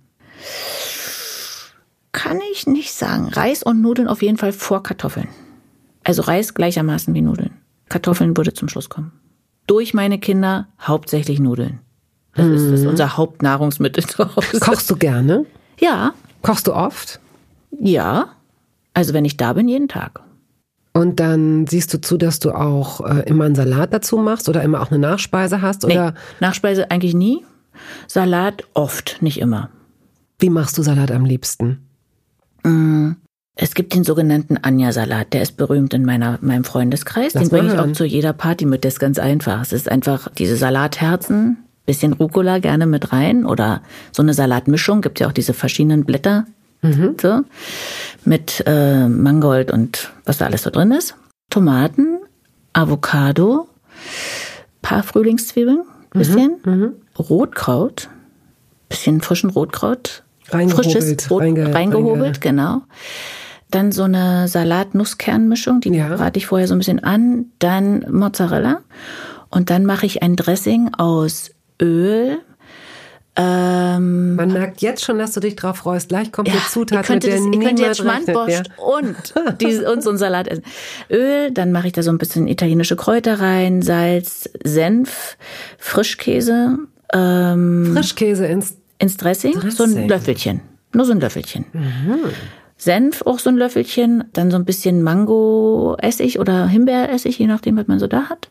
[SPEAKER 2] Kann ich nicht sagen. Reis und Nudeln auf jeden Fall vor Kartoffeln. Also Reis gleichermaßen wie Nudeln. Kartoffeln würde zum Schluss kommen. Durch meine Kinder hauptsächlich Nudeln. Das, mhm. ist, das ist unser Hauptnahrungsmittel zu Hause.
[SPEAKER 1] Kochst du gerne?
[SPEAKER 2] Ja.
[SPEAKER 1] Kochst du oft?
[SPEAKER 2] Ja. Also wenn ich da bin, jeden Tag.
[SPEAKER 1] Und dann siehst du zu, dass du auch äh, immer einen Salat dazu machst oder immer auch eine Nachspeise hast? Oder?
[SPEAKER 2] Nee, Nachspeise eigentlich nie. Salat oft, nicht immer.
[SPEAKER 1] Wie machst du Salat am liebsten?
[SPEAKER 2] Mm, es gibt den sogenannten Anja-Salat, der ist berühmt in meiner, meinem Freundeskreis. Lass den bringe ich auch zu jeder Party mit, das ist ganz einfach. Es ist einfach diese Salatherzen, bisschen Rucola gerne mit rein oder so eine Salatmischung, gibt ja auch diese verschiedenen Blätter. Mhm. So, mit äh, Mangold und was da alles so drin ist. Tomaten, Avocado, paar Frühlingszwiebeln, bisschen, mhm. mhm. Rotkraut, bisschen frischen Rotkraut, frisches Rot, reinge, reingehobelt, reinge. genau. Dann so eine Salat-Nusskernmischung, die ja. rate ich vorher so ein bisschen an. Dann Mozzarella. Und dann mache ich ein Dressing aus Öl,
[SPEAKER 1] ähm, Man merkt jetzt schon, dass du dich drauf freust. Gleich kommt ja, die Zutat, mit der das, niemand könnt jetzt
[SPEAKER 2] Schmandborscht ja. und, die, und so einen Salat essen. Öl, dann mache ich da so ein bisschen italienische Kräuter rein, Salz, Senf, Frischkäse. Ähm,
[SPEAKER 1] Frischkäse ins,
[SPEAKER 2] ins Dressing, Dressing, so ein Löffelchen. Nur so ein Löffelchen. Mhm. Senf auch so ein Löffelchen, dann so ein bisschen Mango-Essig oder Himbeeressig, je nachdem, was man so da hat.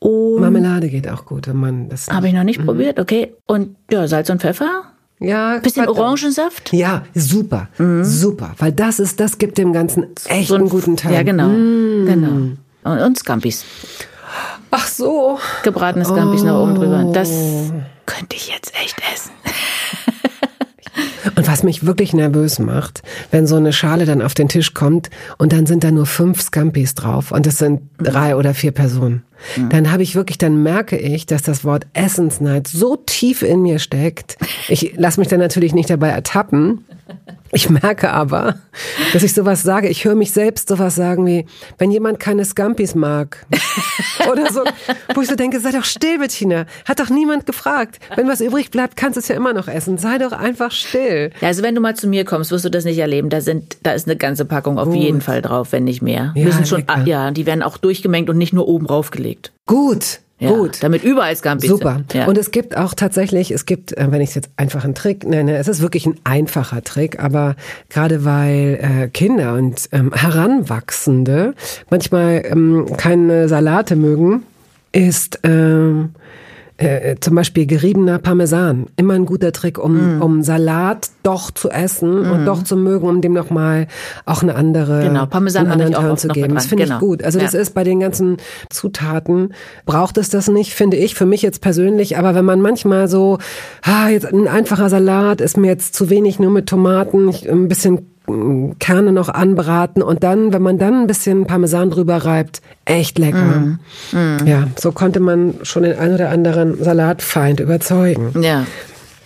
[SPEAKER 1] Und Marmelade geht auch gut, wenn man das.
[SPEAKER 2] Habe ich noch nicht mhm. probiert, okay. Und ja, Salz und Pfeffer.
[SPEAKER 1] Ja,
[SPEAKER 2] bisschen Orangensaft.
[SPEAKER 1] Ja, super, mhm. super, weil das ist, das gibt dem Ganzen echt so einen guten Teil.
[SPEAKER 2] Ja, genau, mhm. genau. Und, und Scampis.
[SPEAKER 1] Ach so.
[SPEAKER 2] Gebratene Scampis oh. noch oben drüber. Das könnte ich jetzt echt essen.
[SPEAKER 1] Und was mich wirklich nervös macht, wenn so eine Schale dann auf den Tisch kommt und dann sind da nur fünf Scampis drauf und es sind drei oder vier Personen. Mhm. Dann habe ich wirklich, dann merke ich, dass das Wort Essensneid so tief in mir steckt. Ich lasse mich dann natürlich nicht dabei ertappen. Ich merke aber, dass ich sowas sage. Ich höre mich selbst sowas sagen wie, wenn jemand keine Scampis mag. Oder so, wo ich so denke, sei doch still, Bettina. Hat doch niemand gefragt. Wenn was übrig bleibt, kannst du es ja immer noch essen. Sei doch einfach still.
[SPEAKER 2] Ja, also wenn du mal zu mir kommst, wirst du das nicht erleben. Da sind, da ist eine ganze Packung auf Gut. jeden Fall drauf, wenn nicht mehr. Ja, sind schon, ja, die werden auch durchgemengt und nicht nur oben raufgelegt.
[SPEAKER 1] Gut. Ja, Gut.
[SPEAKER 2] Damit überall Scampis
[SPEAKER 1] Super. Ja. Und es gibt auch tatsächlich, es gibt, äh, wenn ich es jetzt einfach einen Trick nenne, es ist wirklich ein einfacher Trick, aber gerade weil äh, Kinder und ähm, Heranwachsende manchmal ähm, keine Salate mögen, ist ähm, äh, zum Beispiel geriebener Parmesan. Immer ein guter Trick, um, mm. um Salat doch zu essen mm. und doch zu mögen, um dem nochmal auch eine andere,
[SPEAKER 2] genau, Parmesan einen anderen Tarn zu geben.
[SPEAKER 1] Das finde genau. ich gut. Also ja. das ist bei den ganzen Zutaten, braucht es das nicht, finde ich, für mich jetzt persönlich. Aber wenn man manchmal so, ah, jetzt ein einfacher Salat ist mir jetzt zu wenig, nur mit Tomaten, ich, ein bisschen Kerne noch anbraten und dann, wenn man dann ein bisschen Parmesan drüber reibt, echt lecker. Mm. Mm. Ja, so konnte man schon den ein oder anderen Salatfeind überzeugen.
[SPEAKER 2] Ja.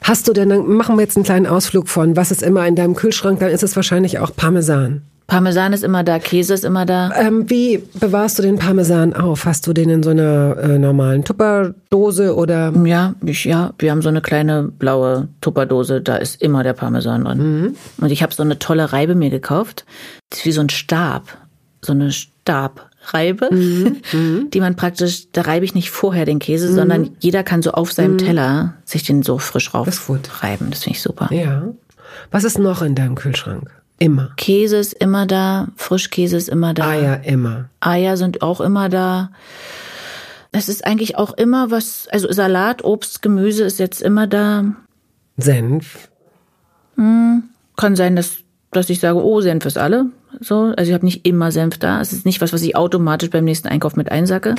[SPEAKER 1] Hast du denn, dann machen wir jetzt einen kleinen Ausflug von, was ist immer in deinem Kühlschrank, dann ist es wahrscheinlich auch Parmesan.
[SPEAKER 2] Parmesan ist immer da, Käse ist immer da.
[SPEAKER 1] Ähm, wie bewahrst du den Parmesan auf? Hast du den in so einer äh, normalen Tupperdose oder?
[SPEAKER 2] Ja, ich, ja, wir haben so eine kleine blaue Tupperdose, da ist immer der Parmesan drin. Mhm. Und ich habe so eine tolle Reibe mir gekauft. Das ist wie so ein Stab, so eine Stabreibe, mhm. die man praktisch, da reibe ich nicht vorher den Käse, mhm. sondern jeder kann so auf seinem mhm. Teller sich den so frisch rauf
[SPEAKER 1] das
[SPEAKER 2] reiben. Das finde ich super.
[SPEAKER 1] Ja. Was ist noch in deinem Kühlschrank? Immer.
[SPEAKER 2] Käse ist immer da, Frischkäse ist immer da.
[SPEAKER 1] Eier immer.
[SPEAKER 2] Eier sind auch immer da. Es ist eigentlich auch immer was, also Salat, Obst, Gemüse ist jetzt immer da.
[SPEAKER 1] Senf.
[SPEAKER 2] Hm, kann sein, dass, dass ich sage, oh, Senf ist alle. So, also ich habe nicht immer Senf da. Es ist nicht was, was ich automatisch beim nächsten Einkauf mit einsacke.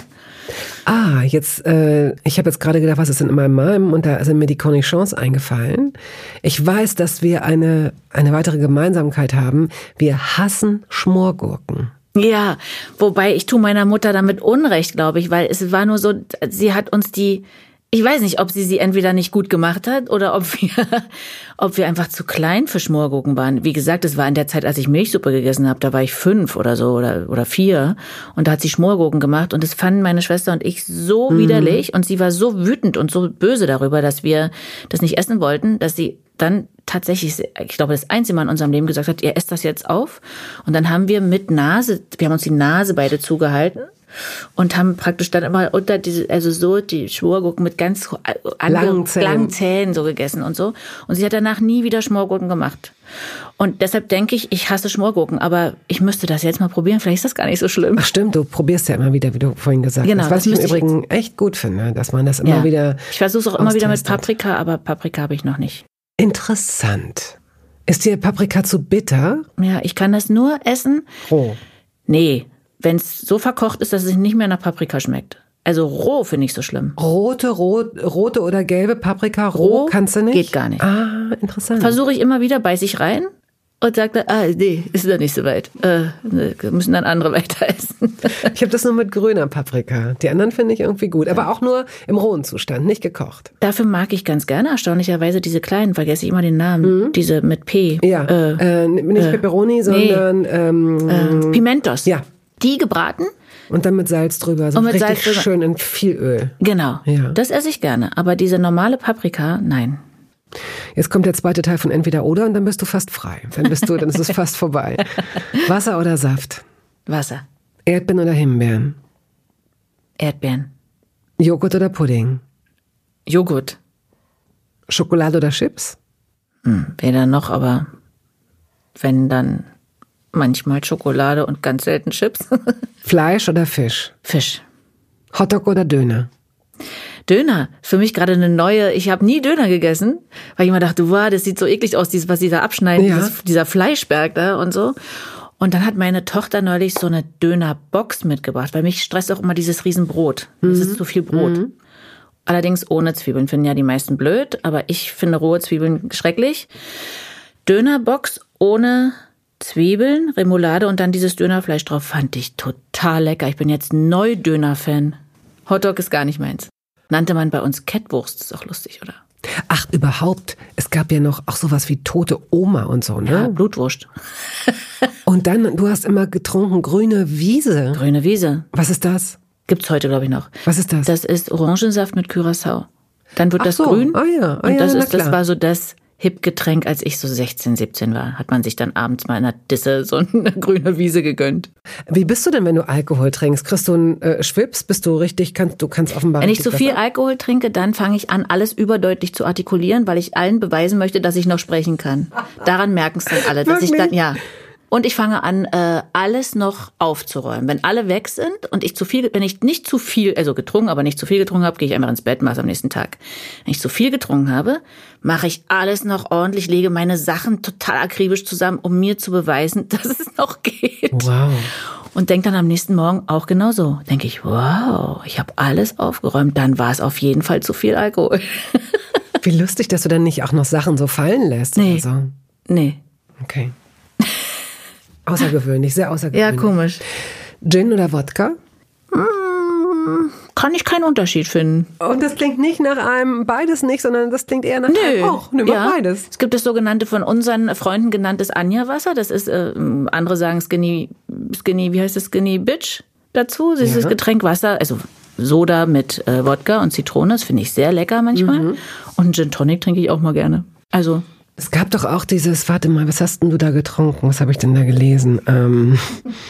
[SPEAKER 1] Ah, jetzt, äh, ich habe jetzt gerade gedacht, was ist denn in meinem Malm? Und da sind mir die Cornichons eingefallen. Ich weiß, dass wir eine, eine weitere Gemeinsamkeit haben. Wir hassen Schmorgurken.
[SPEAKER 2] Ja, wobei ich tue meiner Mutter damit Unrecht, glaube ich, weil es war nur so, sie hat uns die ich weiß nicht, ob sie sie entweder nicht gut gemacht hat oder ob wir, ob wir einfach zu klein für Schmorgurken waren. Wie gesagt, es war in der Zeit, als ich Milchsuppe gegessen habe, da war ich fünf oder so oder, oder vier und da hat sie Schmorgurken gemacht und das fanden meine Schwester und ich so mhm. widerlich und sie war so wütend und so böse darüber, dass wir das nicht essen wollten, dass sie dann tatsächlich, ich glaube, das einzige Mal in unserem Leben gesagt hat, ihr esst das jetzt auf. Und dann haben wir mit Nase, wir haben uns die Nase beide zugehalten und haben praktisch dann immer unter diese, also so die Schmorgurken mit ganz
[SPEAKER 1] langen Zähnen.
[SPEAKER 2] langen Zähnen so gegessen und so. Und sie hat danach nie wieder Schmorgurken gemacht. Und deshalb denke ich, ich hasse Schmorgurken, aber ich müsste das jetzt mal probieren. Vielleicht ist das gar nicht so schlimm.
[SPEAKER 1] Ach stimmt, du probierst ja immer wieder, wie du vorhin gesagt
[SPEAKER 2] genau,
[SPEAKER 1] hast. Was ich im Übrigen echt gut finde, dass man das immer
[SPEAKER 2] ja.
[SPEAKER 1] wieder.
[SPEAKER 2] Ich versuche es auch immer wieder mit Paprika, aber Paprika habe ich noch nicht.
[SPEAKER 1] Interessant. Ist dir Paprika zu bitter?
[SPEAKER 2] Ja, ich kann das nur essen.
[SPEAKER 1] Roh.
[SPEAKER 2] Nee, wenn es so verkocht ist, dass es nicht mehr nach Paprika schmeckt. Also roh finde ich so schlimm.
[SPEAKER 1] Rote, rot, rote oder gelbe Paprika roh, roh kannst du nicht?
[SPEAKER 2] Geht gar nicht.
[SPEAKER 1] Ah, interessant.
[SPEAKER 2] Versuche ich immer wieder, beiß ich rein und sagte, ah, nee, ist noch nicht so weit. Äh, müssen dann andere weiter essen.
[SPEAKER 1] ich habe das nur mit grüner Paprika. Die anderen finde ich irgendwie gut, aber auch nur im rohen Zustand, nicht gekocht.
[SPEAKER 2] Dafür mag ich ganz gerne erstaunlicherweise diese kleinen, vergesse ich immer den Namen, mhm. diese mit P.
[SPEAKER 1] Ja, äh, äh, nicht Peperoni, sondern
[SPEAKER 2] nee. ähm, äh, Pimentos.
[SPEAKER 1] Ja,
[SPEAKER 2] die gebraten.
[SPEAKER 1] Und dann mit Salz drüber, so richtig Salz drüber. schön in viel Öl.
[SPEAKER 2] Genau. Ja. Das esse ich gerne. Aber diese normale Paprika, nein.
[SPEAKER 1] Jetzt kommt der zweite Teil von entweder oder und dann bist du fast frei. Dann bist du, dann ist es fast vorbei. Wasser oder Saft?
[SPEAKER 2] Wasser.
[SPEAKER 1] Erdbeeren oder Himbeeren?
[SPEAKER 2] Erdbeeren.
[SPEAKER 1] Joghurt oder Pudding?
[SPEAKER 2] Joghurt.
[SPEAKER 1] Schokolade oder Chips?
[SPEAKER 2] Hm, weder noch, aber wenn dann Manchmal Schokolade und ganz selten Chips.
[SPEAKER 1] Fleisch oder Fisch?
[SPEAKER 2] Fisch.
[SPEAKER 1] Hotdog oder Döner?
[SPEAKER 2] Döner. Für mich gerade eine neue. Ich habe nie Döner gegessen, weil ich immer dachte, wow, das sieht so eklig aus, dieses, was sie da abschneiden, ja. dieses, dieser Fleischberg da und so. Und dann hat meine Tochter neulich so eine Dönerbox mitgebracht, weil mich stresst auch immer dieses Riesenbrot. Es ist mhm. zu viel Brot. Mhm. Allerdings ohne Zwiebeln finden ja die meisten blöd, aber ich finde rohe Zwiebeln schrecklich. Dönerbox ohne Zwiebeln, Remoulade und dann dieses Dönerfleisch drauf. Fand ich total lecker. Ich bin jetzt Neu-Döner-Fan. Hotdog ist gar nicht meins. Nannte man bei uns Kettwurst, ist auch lustig, oder?
[SPEAKER 1] Ach, überhaupt. Es gab ja noch auch sowas wie tote Oma und so, ne?
[SPEAKER 2] Ja, Blutwurst.
[SPEAKER 1] und dann, du hast immer getrunken grüne Wiese.
[SPEAKER 2] Grüne Wiese.
[SPEAKER 1] Was ist das?
[SPEAKER 2] Gibt's heute, glaube ich, noch.
[SPEAKER 1] Was ist das?
[SPEAKER 2] Das ist Orangensaft mit Curacao. Dann wird
[SPEAKER 1] Ach
[SPEAKER 2] das
[SPEAKER 1] so.
[SPEAKER 2] grün.
[SPEAKER 1] Ah ja, ah,
[SPEAKER 2] und das
[SPEAKER 1] ja,
[SPEAKER 2] ist, das war so das Hip-Getränk, als ich so 16, 17 war. Hat man sich dann abends mal in der Disse so eine grüne Wiese gegönnt.
[SPEAKER 1] Wie bist du denn, wenn du Alkohol trinkst? Kriegst du einen äh, Schwips? Bist du richtig, kannst, du kannst offenbar.
[SPEAKER 2] Wenn ich zu viel Alkohol trinke, dann fange ich an, alles überdeutlich zu artikulieren, weil ich allen beweisen möchte, dass ich noch sprechen kann. Daran merken es dann alle, dass ich dann, ja. Und ich fange an, äh, alles noch aufzuräumen. Wenn alle weg sind und ich zu viel, wenn ich nicht zu viel, also getrunken, aber nicht zu viel getrunken habe, gehe ich einfach ins Bett, mache es am nächsten Tag. Wenn ich zu viel getrunken habe, mache ich alles noch ordentlich, lege meine Sachen total akribisch zusammen, um mir zu beweisen, dass es noch geht.
[SPEAKER 1] Wow.
[SPEAKER 2] Und denke dann am nächsten Morgen auch genauso. Denke ich, wow, ich habe alles aufgeräumt. Dann war es auf jeden Fall zu viel Alkohol.
[SPEAKER 1] Wie lustig, dass du dann nicht auch noch Sachen so fallen lässt.
[SPEAKER 2] Nee.
[SPEAKER 1] Oder so.
[SPEAKER 2] Nee.
[SPEAKER 1] Okay. Außergewöhnlich, sehr außergewöhnlich.
[SPEAKER 2] Ja, komisch.
[SPEAKER 1] Gin oder Wodka?
[SPEAKER 2] Mmh, kann ich keinen Unterschied finden.
[SPEAKER 1] Und das klingt nicht nach einem beides nicht, sondern das klingt eher nach Nö. einem auch. Nö, ja. beides.
[SPEAKER 2] Es gibt das sogenannte von unseren Freunden genanntes Anja-Wasser. Das ist, äh, andere sagen Skinny, Skinny, wie heißt das, Skinny Bitch dazu. Das ja. ist Getränk Wasser, also Soda mit äh, Wodka und Zitrone. Das finde ich sehr lecker manchmal. Mhm. Und Gin Tonic trinke ich auch mal gerne. Also
[SPEAKER 1] es gab doch auch dieses, warte mal, was hast denn du da getrunken? Was habe ich denn da gelesen? Ähm,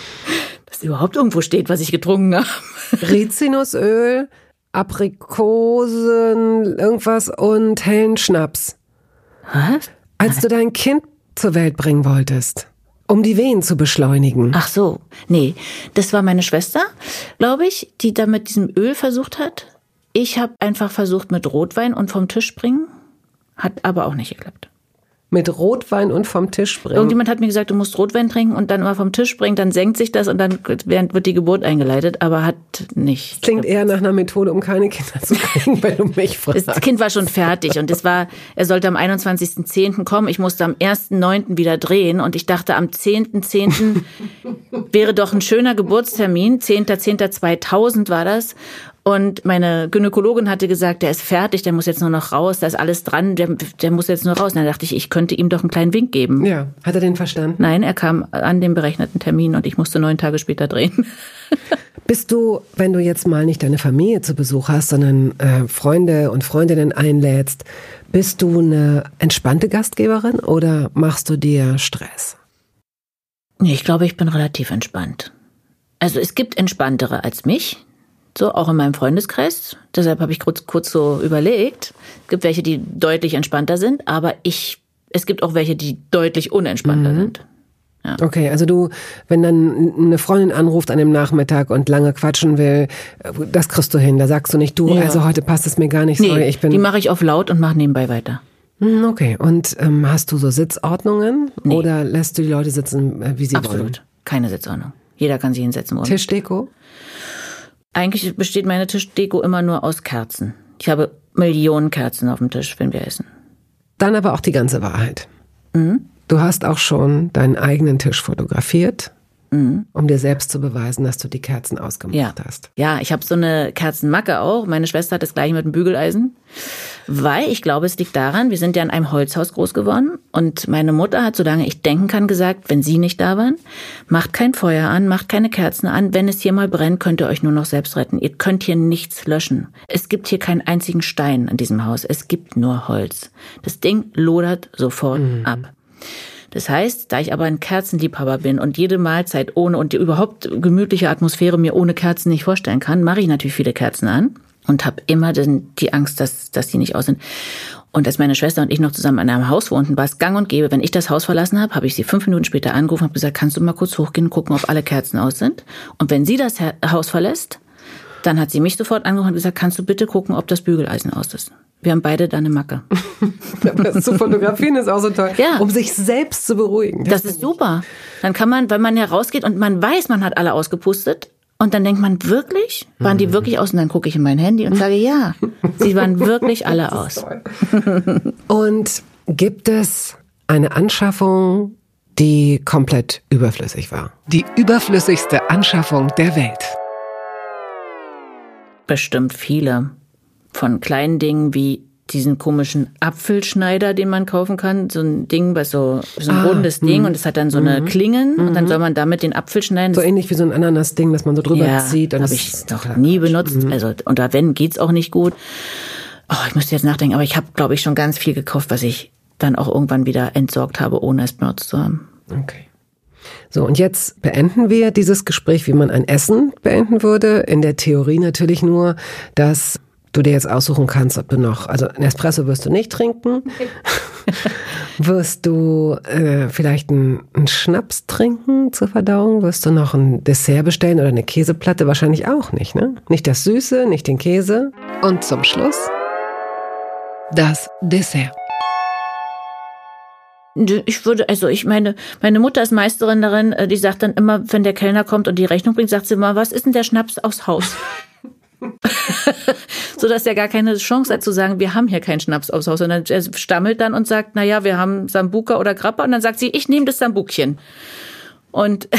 [SPEAKER 2] Dass überhaupt irgendwo steht, was ich getrunken habe.
[SPEAKER 1] Rizinusöl, Aprikosen, irgendwas und hellen Schnaps.
[SPEAKER 2] Was?
[SPEAKER 1] Als du dein Kind zur Welt bringen wolltest. Um die Wehen zu beschleunigen.
[SPEAKER 2] Ach so. Nee, das war meine Schwester, glaube ich, die da mit diesem Öl versucht hat. Ich habe einfach versucht mit Rotwein und vom Tisch bringen. Hat aber auch nicht geklappt
[SPEAKER 1] mit Rotwein und vom Tisch bringen.
[SPEAKER 2] Irgendjemand hat mir gesagt, du musst Rotwein trinken und dann immer vom Tisch bringen, dann senkt sich das und dann wird die Geburt eingeleitet, aber hat nicht.
[SPEAKER 1] Klingt eher nach einer Methode, um keine Kinder zu kriegen, wenn du mich fragst.
[SPEAKER 2] Das Kind war schon fertig und es war, er sollte am 21.10. kommen. Ich musste am 1.9. wieder drehen und ich dachte, am 10.10. .10. wäre doch ein schöner Geburtstermin. 10.10.2000 war das. Und meine Gynäkologin hatte gesagt, der ist fertig, der muss jetzt nur noch raus, da ist alles dran, der, der muss jetzt nur raus. Und dann dachte ich, ich könnte ihm doch einen kleinen Wink geben.
[SPEAKER 1] Ja, hat er den verstanden?
[SPEAKER 2] Nein, er kam an dem berechneten Termin und ich musste neun Tage später drehen.
[SPEAKER 1] Bist du, wenn du jetzt mal nicht deine Familie zu Besuch hast, sondern äh, Freunde und Freundinnen einlädst, bist du eine entspannte Gastgeberin oder machst du dir Stress?
[SPEAKER 2] Ich glaube, ich bin relativ entspannt. Also es gibt entspanntere als mich, so auch in meinem Freundeskreis. Deshalb habe ich kurz, kurz so überlegt. Es gibt welche, die deutlich entspannter sind, aber ich, es gibt auch welche, die deutlich unentspannter mhm. sind.
[SPEAKER 1] Ja. Okay, also du, wenn dann eine Freundin anruft an dem Nachmittag und lange quatschen will, das kriegst du hin. Da sagst du nicht, du, ja. also heute passt es mir gar nicht.
[SPEAKER 2] Sorry, ich bin. Die mache ich auf laut und mache nebenbei weiter.
[SPEAKER 1] Hm, okay, und ähm, hast du so Sitzordnungen nee. oder lässt du die Leute sitzen, äh, wie sie
[SPEAKER 2] Absolut.
[SPEAKER 1] wollen?
[SPEAKER 2] Absolut, keine Sitzordnung. Jeder kann sich hinsetzen.
[SPEAKER 1] Wollen. Tischdeko?
[SPEAKER 2] Eigentlich besteht meine Tischdeko immer nur aus Kerzen. Ich habe Millionen Kerzen auf dem Tisch, wenn wir essen.
[SPEAKER 1] Dann aber auch die ganze Wahrheit.
[SPEAKER 2] Mhm.
[SPEAKER 1] Du hast auch schon deinen eigenen Tisch fotografiert mhm. um dir selbst zu beweisen, dass du die Kerzen ausgemacht
[SPEAKER 2] ja.
[SPEAKER 1] hast.
[SPEAKER 2] Ja, ich habe so eine Kerzenmacke auch. Meine Schwester hat das gleiche mit dem Bügeleisen. Weil ich glaube, es liegt daran, wir sind ja in einem Holzhaus groß geworden und meine Mutter hat, solange ich denken kann, gesagt, wenn Sie nicht da waren, macht kein Feuer an, macht keine Kerzen an. Wenn es hier mal brennt, könnt ihr euch nur noch selbst retten. Ihr könnt hier nichts löschen. Es gibt hier keinen einzigen Stein in diesem Haus. Es gibt nur Holz. Das Ding lodert sofort mhm. ab. Das heißt, da ich aber ein Kerzenliebhaber bin und jede Mahlzeit ohne und die überhaupt gemütliche Atmosphäre mir ohne Kerzen nicht vorstellen kann, mache ich natürlich viele Kerzen an und habe immer die Angst, dass, dass die nicht aus sind. Und als meine Schwester und ich noch zusammen in einem Haus wohnten, war es gang und gäbe, wenn ich das Haus verlassen habe, habe ich sie fünf Minuten später angerufen und gesagt, kannst du mal kurz hochgehen und gucken, ob alle Kerzen aus sind? Und wenn sie das Haus verlässt, dann hat sie mich sofort angerufen und gesagt, kannst du bitte gucken, ob das Bügeleisen aus ist? Wir haben beide da eine Macke.
[SPEAKER 1] das zu fotografieren ist auch so toll.
[SPEAKER 2] Ja.
[SPEAKER 1] Um sich selbst zu beruhigen.
[SPEAKER 2] Das, das ist super. Dann kann man, wenn man herausgeht und man weiß, man hat alle ausgepustet, und dann denkt man, wirklich? Waren die wirklich aus? Und dann gucke ich in mein Handy und sage, ja, sie waren wirklich alle aus.
[SPEAKER 1] und gibt es eine Anschaffung, die komplett überflüssig war? Die überflüssigste Anschaffung der Welt?
[SPEAKER 2] Bestimmt viele von kleinen Dingen wie diesen komischen Apfelschneider, den man kaufen kann, so ein Ding, was so, so ein ah, rundes Ding mh. und es hat dann so eine mhm. Klingen und dann mhm. soll man damit den Apfel schneiden.
[SPEAKER 1] So ähnlich wie so ein Ananas-Ding, das man so drüber
[SPEAKER 2] ja,
[SPEAKER 1] zieht.
[SPEAKER 2] habe ich noch nie benutzt. Mhm. Also unter wenn geht's auch nicht gut. Oh, ich müsste jetzt nachdenken, aber ich habe, glaube ich, schon ganz viel gekauft, was ich dann auch irgendwann wieder entsorgt habe, ohne es benutzt zu haben.
[SPEAKER 1] Okay. So, und jetzt beenden wir dieses Gespräch, wie man ein Essen beenden würde. In der Theorie natürlich nur, dass du dir jetzt aussuchen kannst, ob du noch, also ein Espresso wirst du nicht trinken. wirst du äh, vielleicht einen, einen Schnaps trinken zur Verdauung? Wirst du noch ein Dessert bestellen oder eine Käseplatte? Wahrscheinlich auch nicht, ne? Nicht das Süße, nicht den Käse. Und zum Schluss das Dessert.
[SPEAKER 2] Ich würde, also ich meine, meine Mutter ist Meisterin darin, äh, die sagt dann immer, wenn der Kellner kommt und die Rechnung bringt, sagt sie immer, was ist denn der Schnaps aufs Haus? so dass er gar keine Chance hat zu sagen, wir haben hier keinen Schnaps aufs Haus, sondern er stammelt dann und sagt, na ja, wir haben Sambuka oder Grappa und dann sagt sie, ich nehme das Sambukchen. Und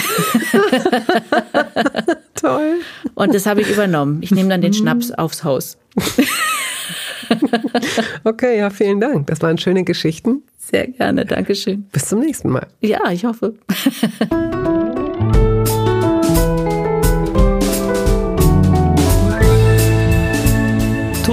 [SPEAKER 2] Toll. Und das habe ich übernommen. Ich nehme dann den Schnaps aufs Haus.
[SPEAKER 1] okay, ja, vielen Dank. Das waren schöne Geschichten.
[SPEAKER 2] Sehr gerne, Dankeschön.
[SPEAKER 1] Bis zum nächsten Mal.
[SPEAKER 2] Ja, ich hoffe.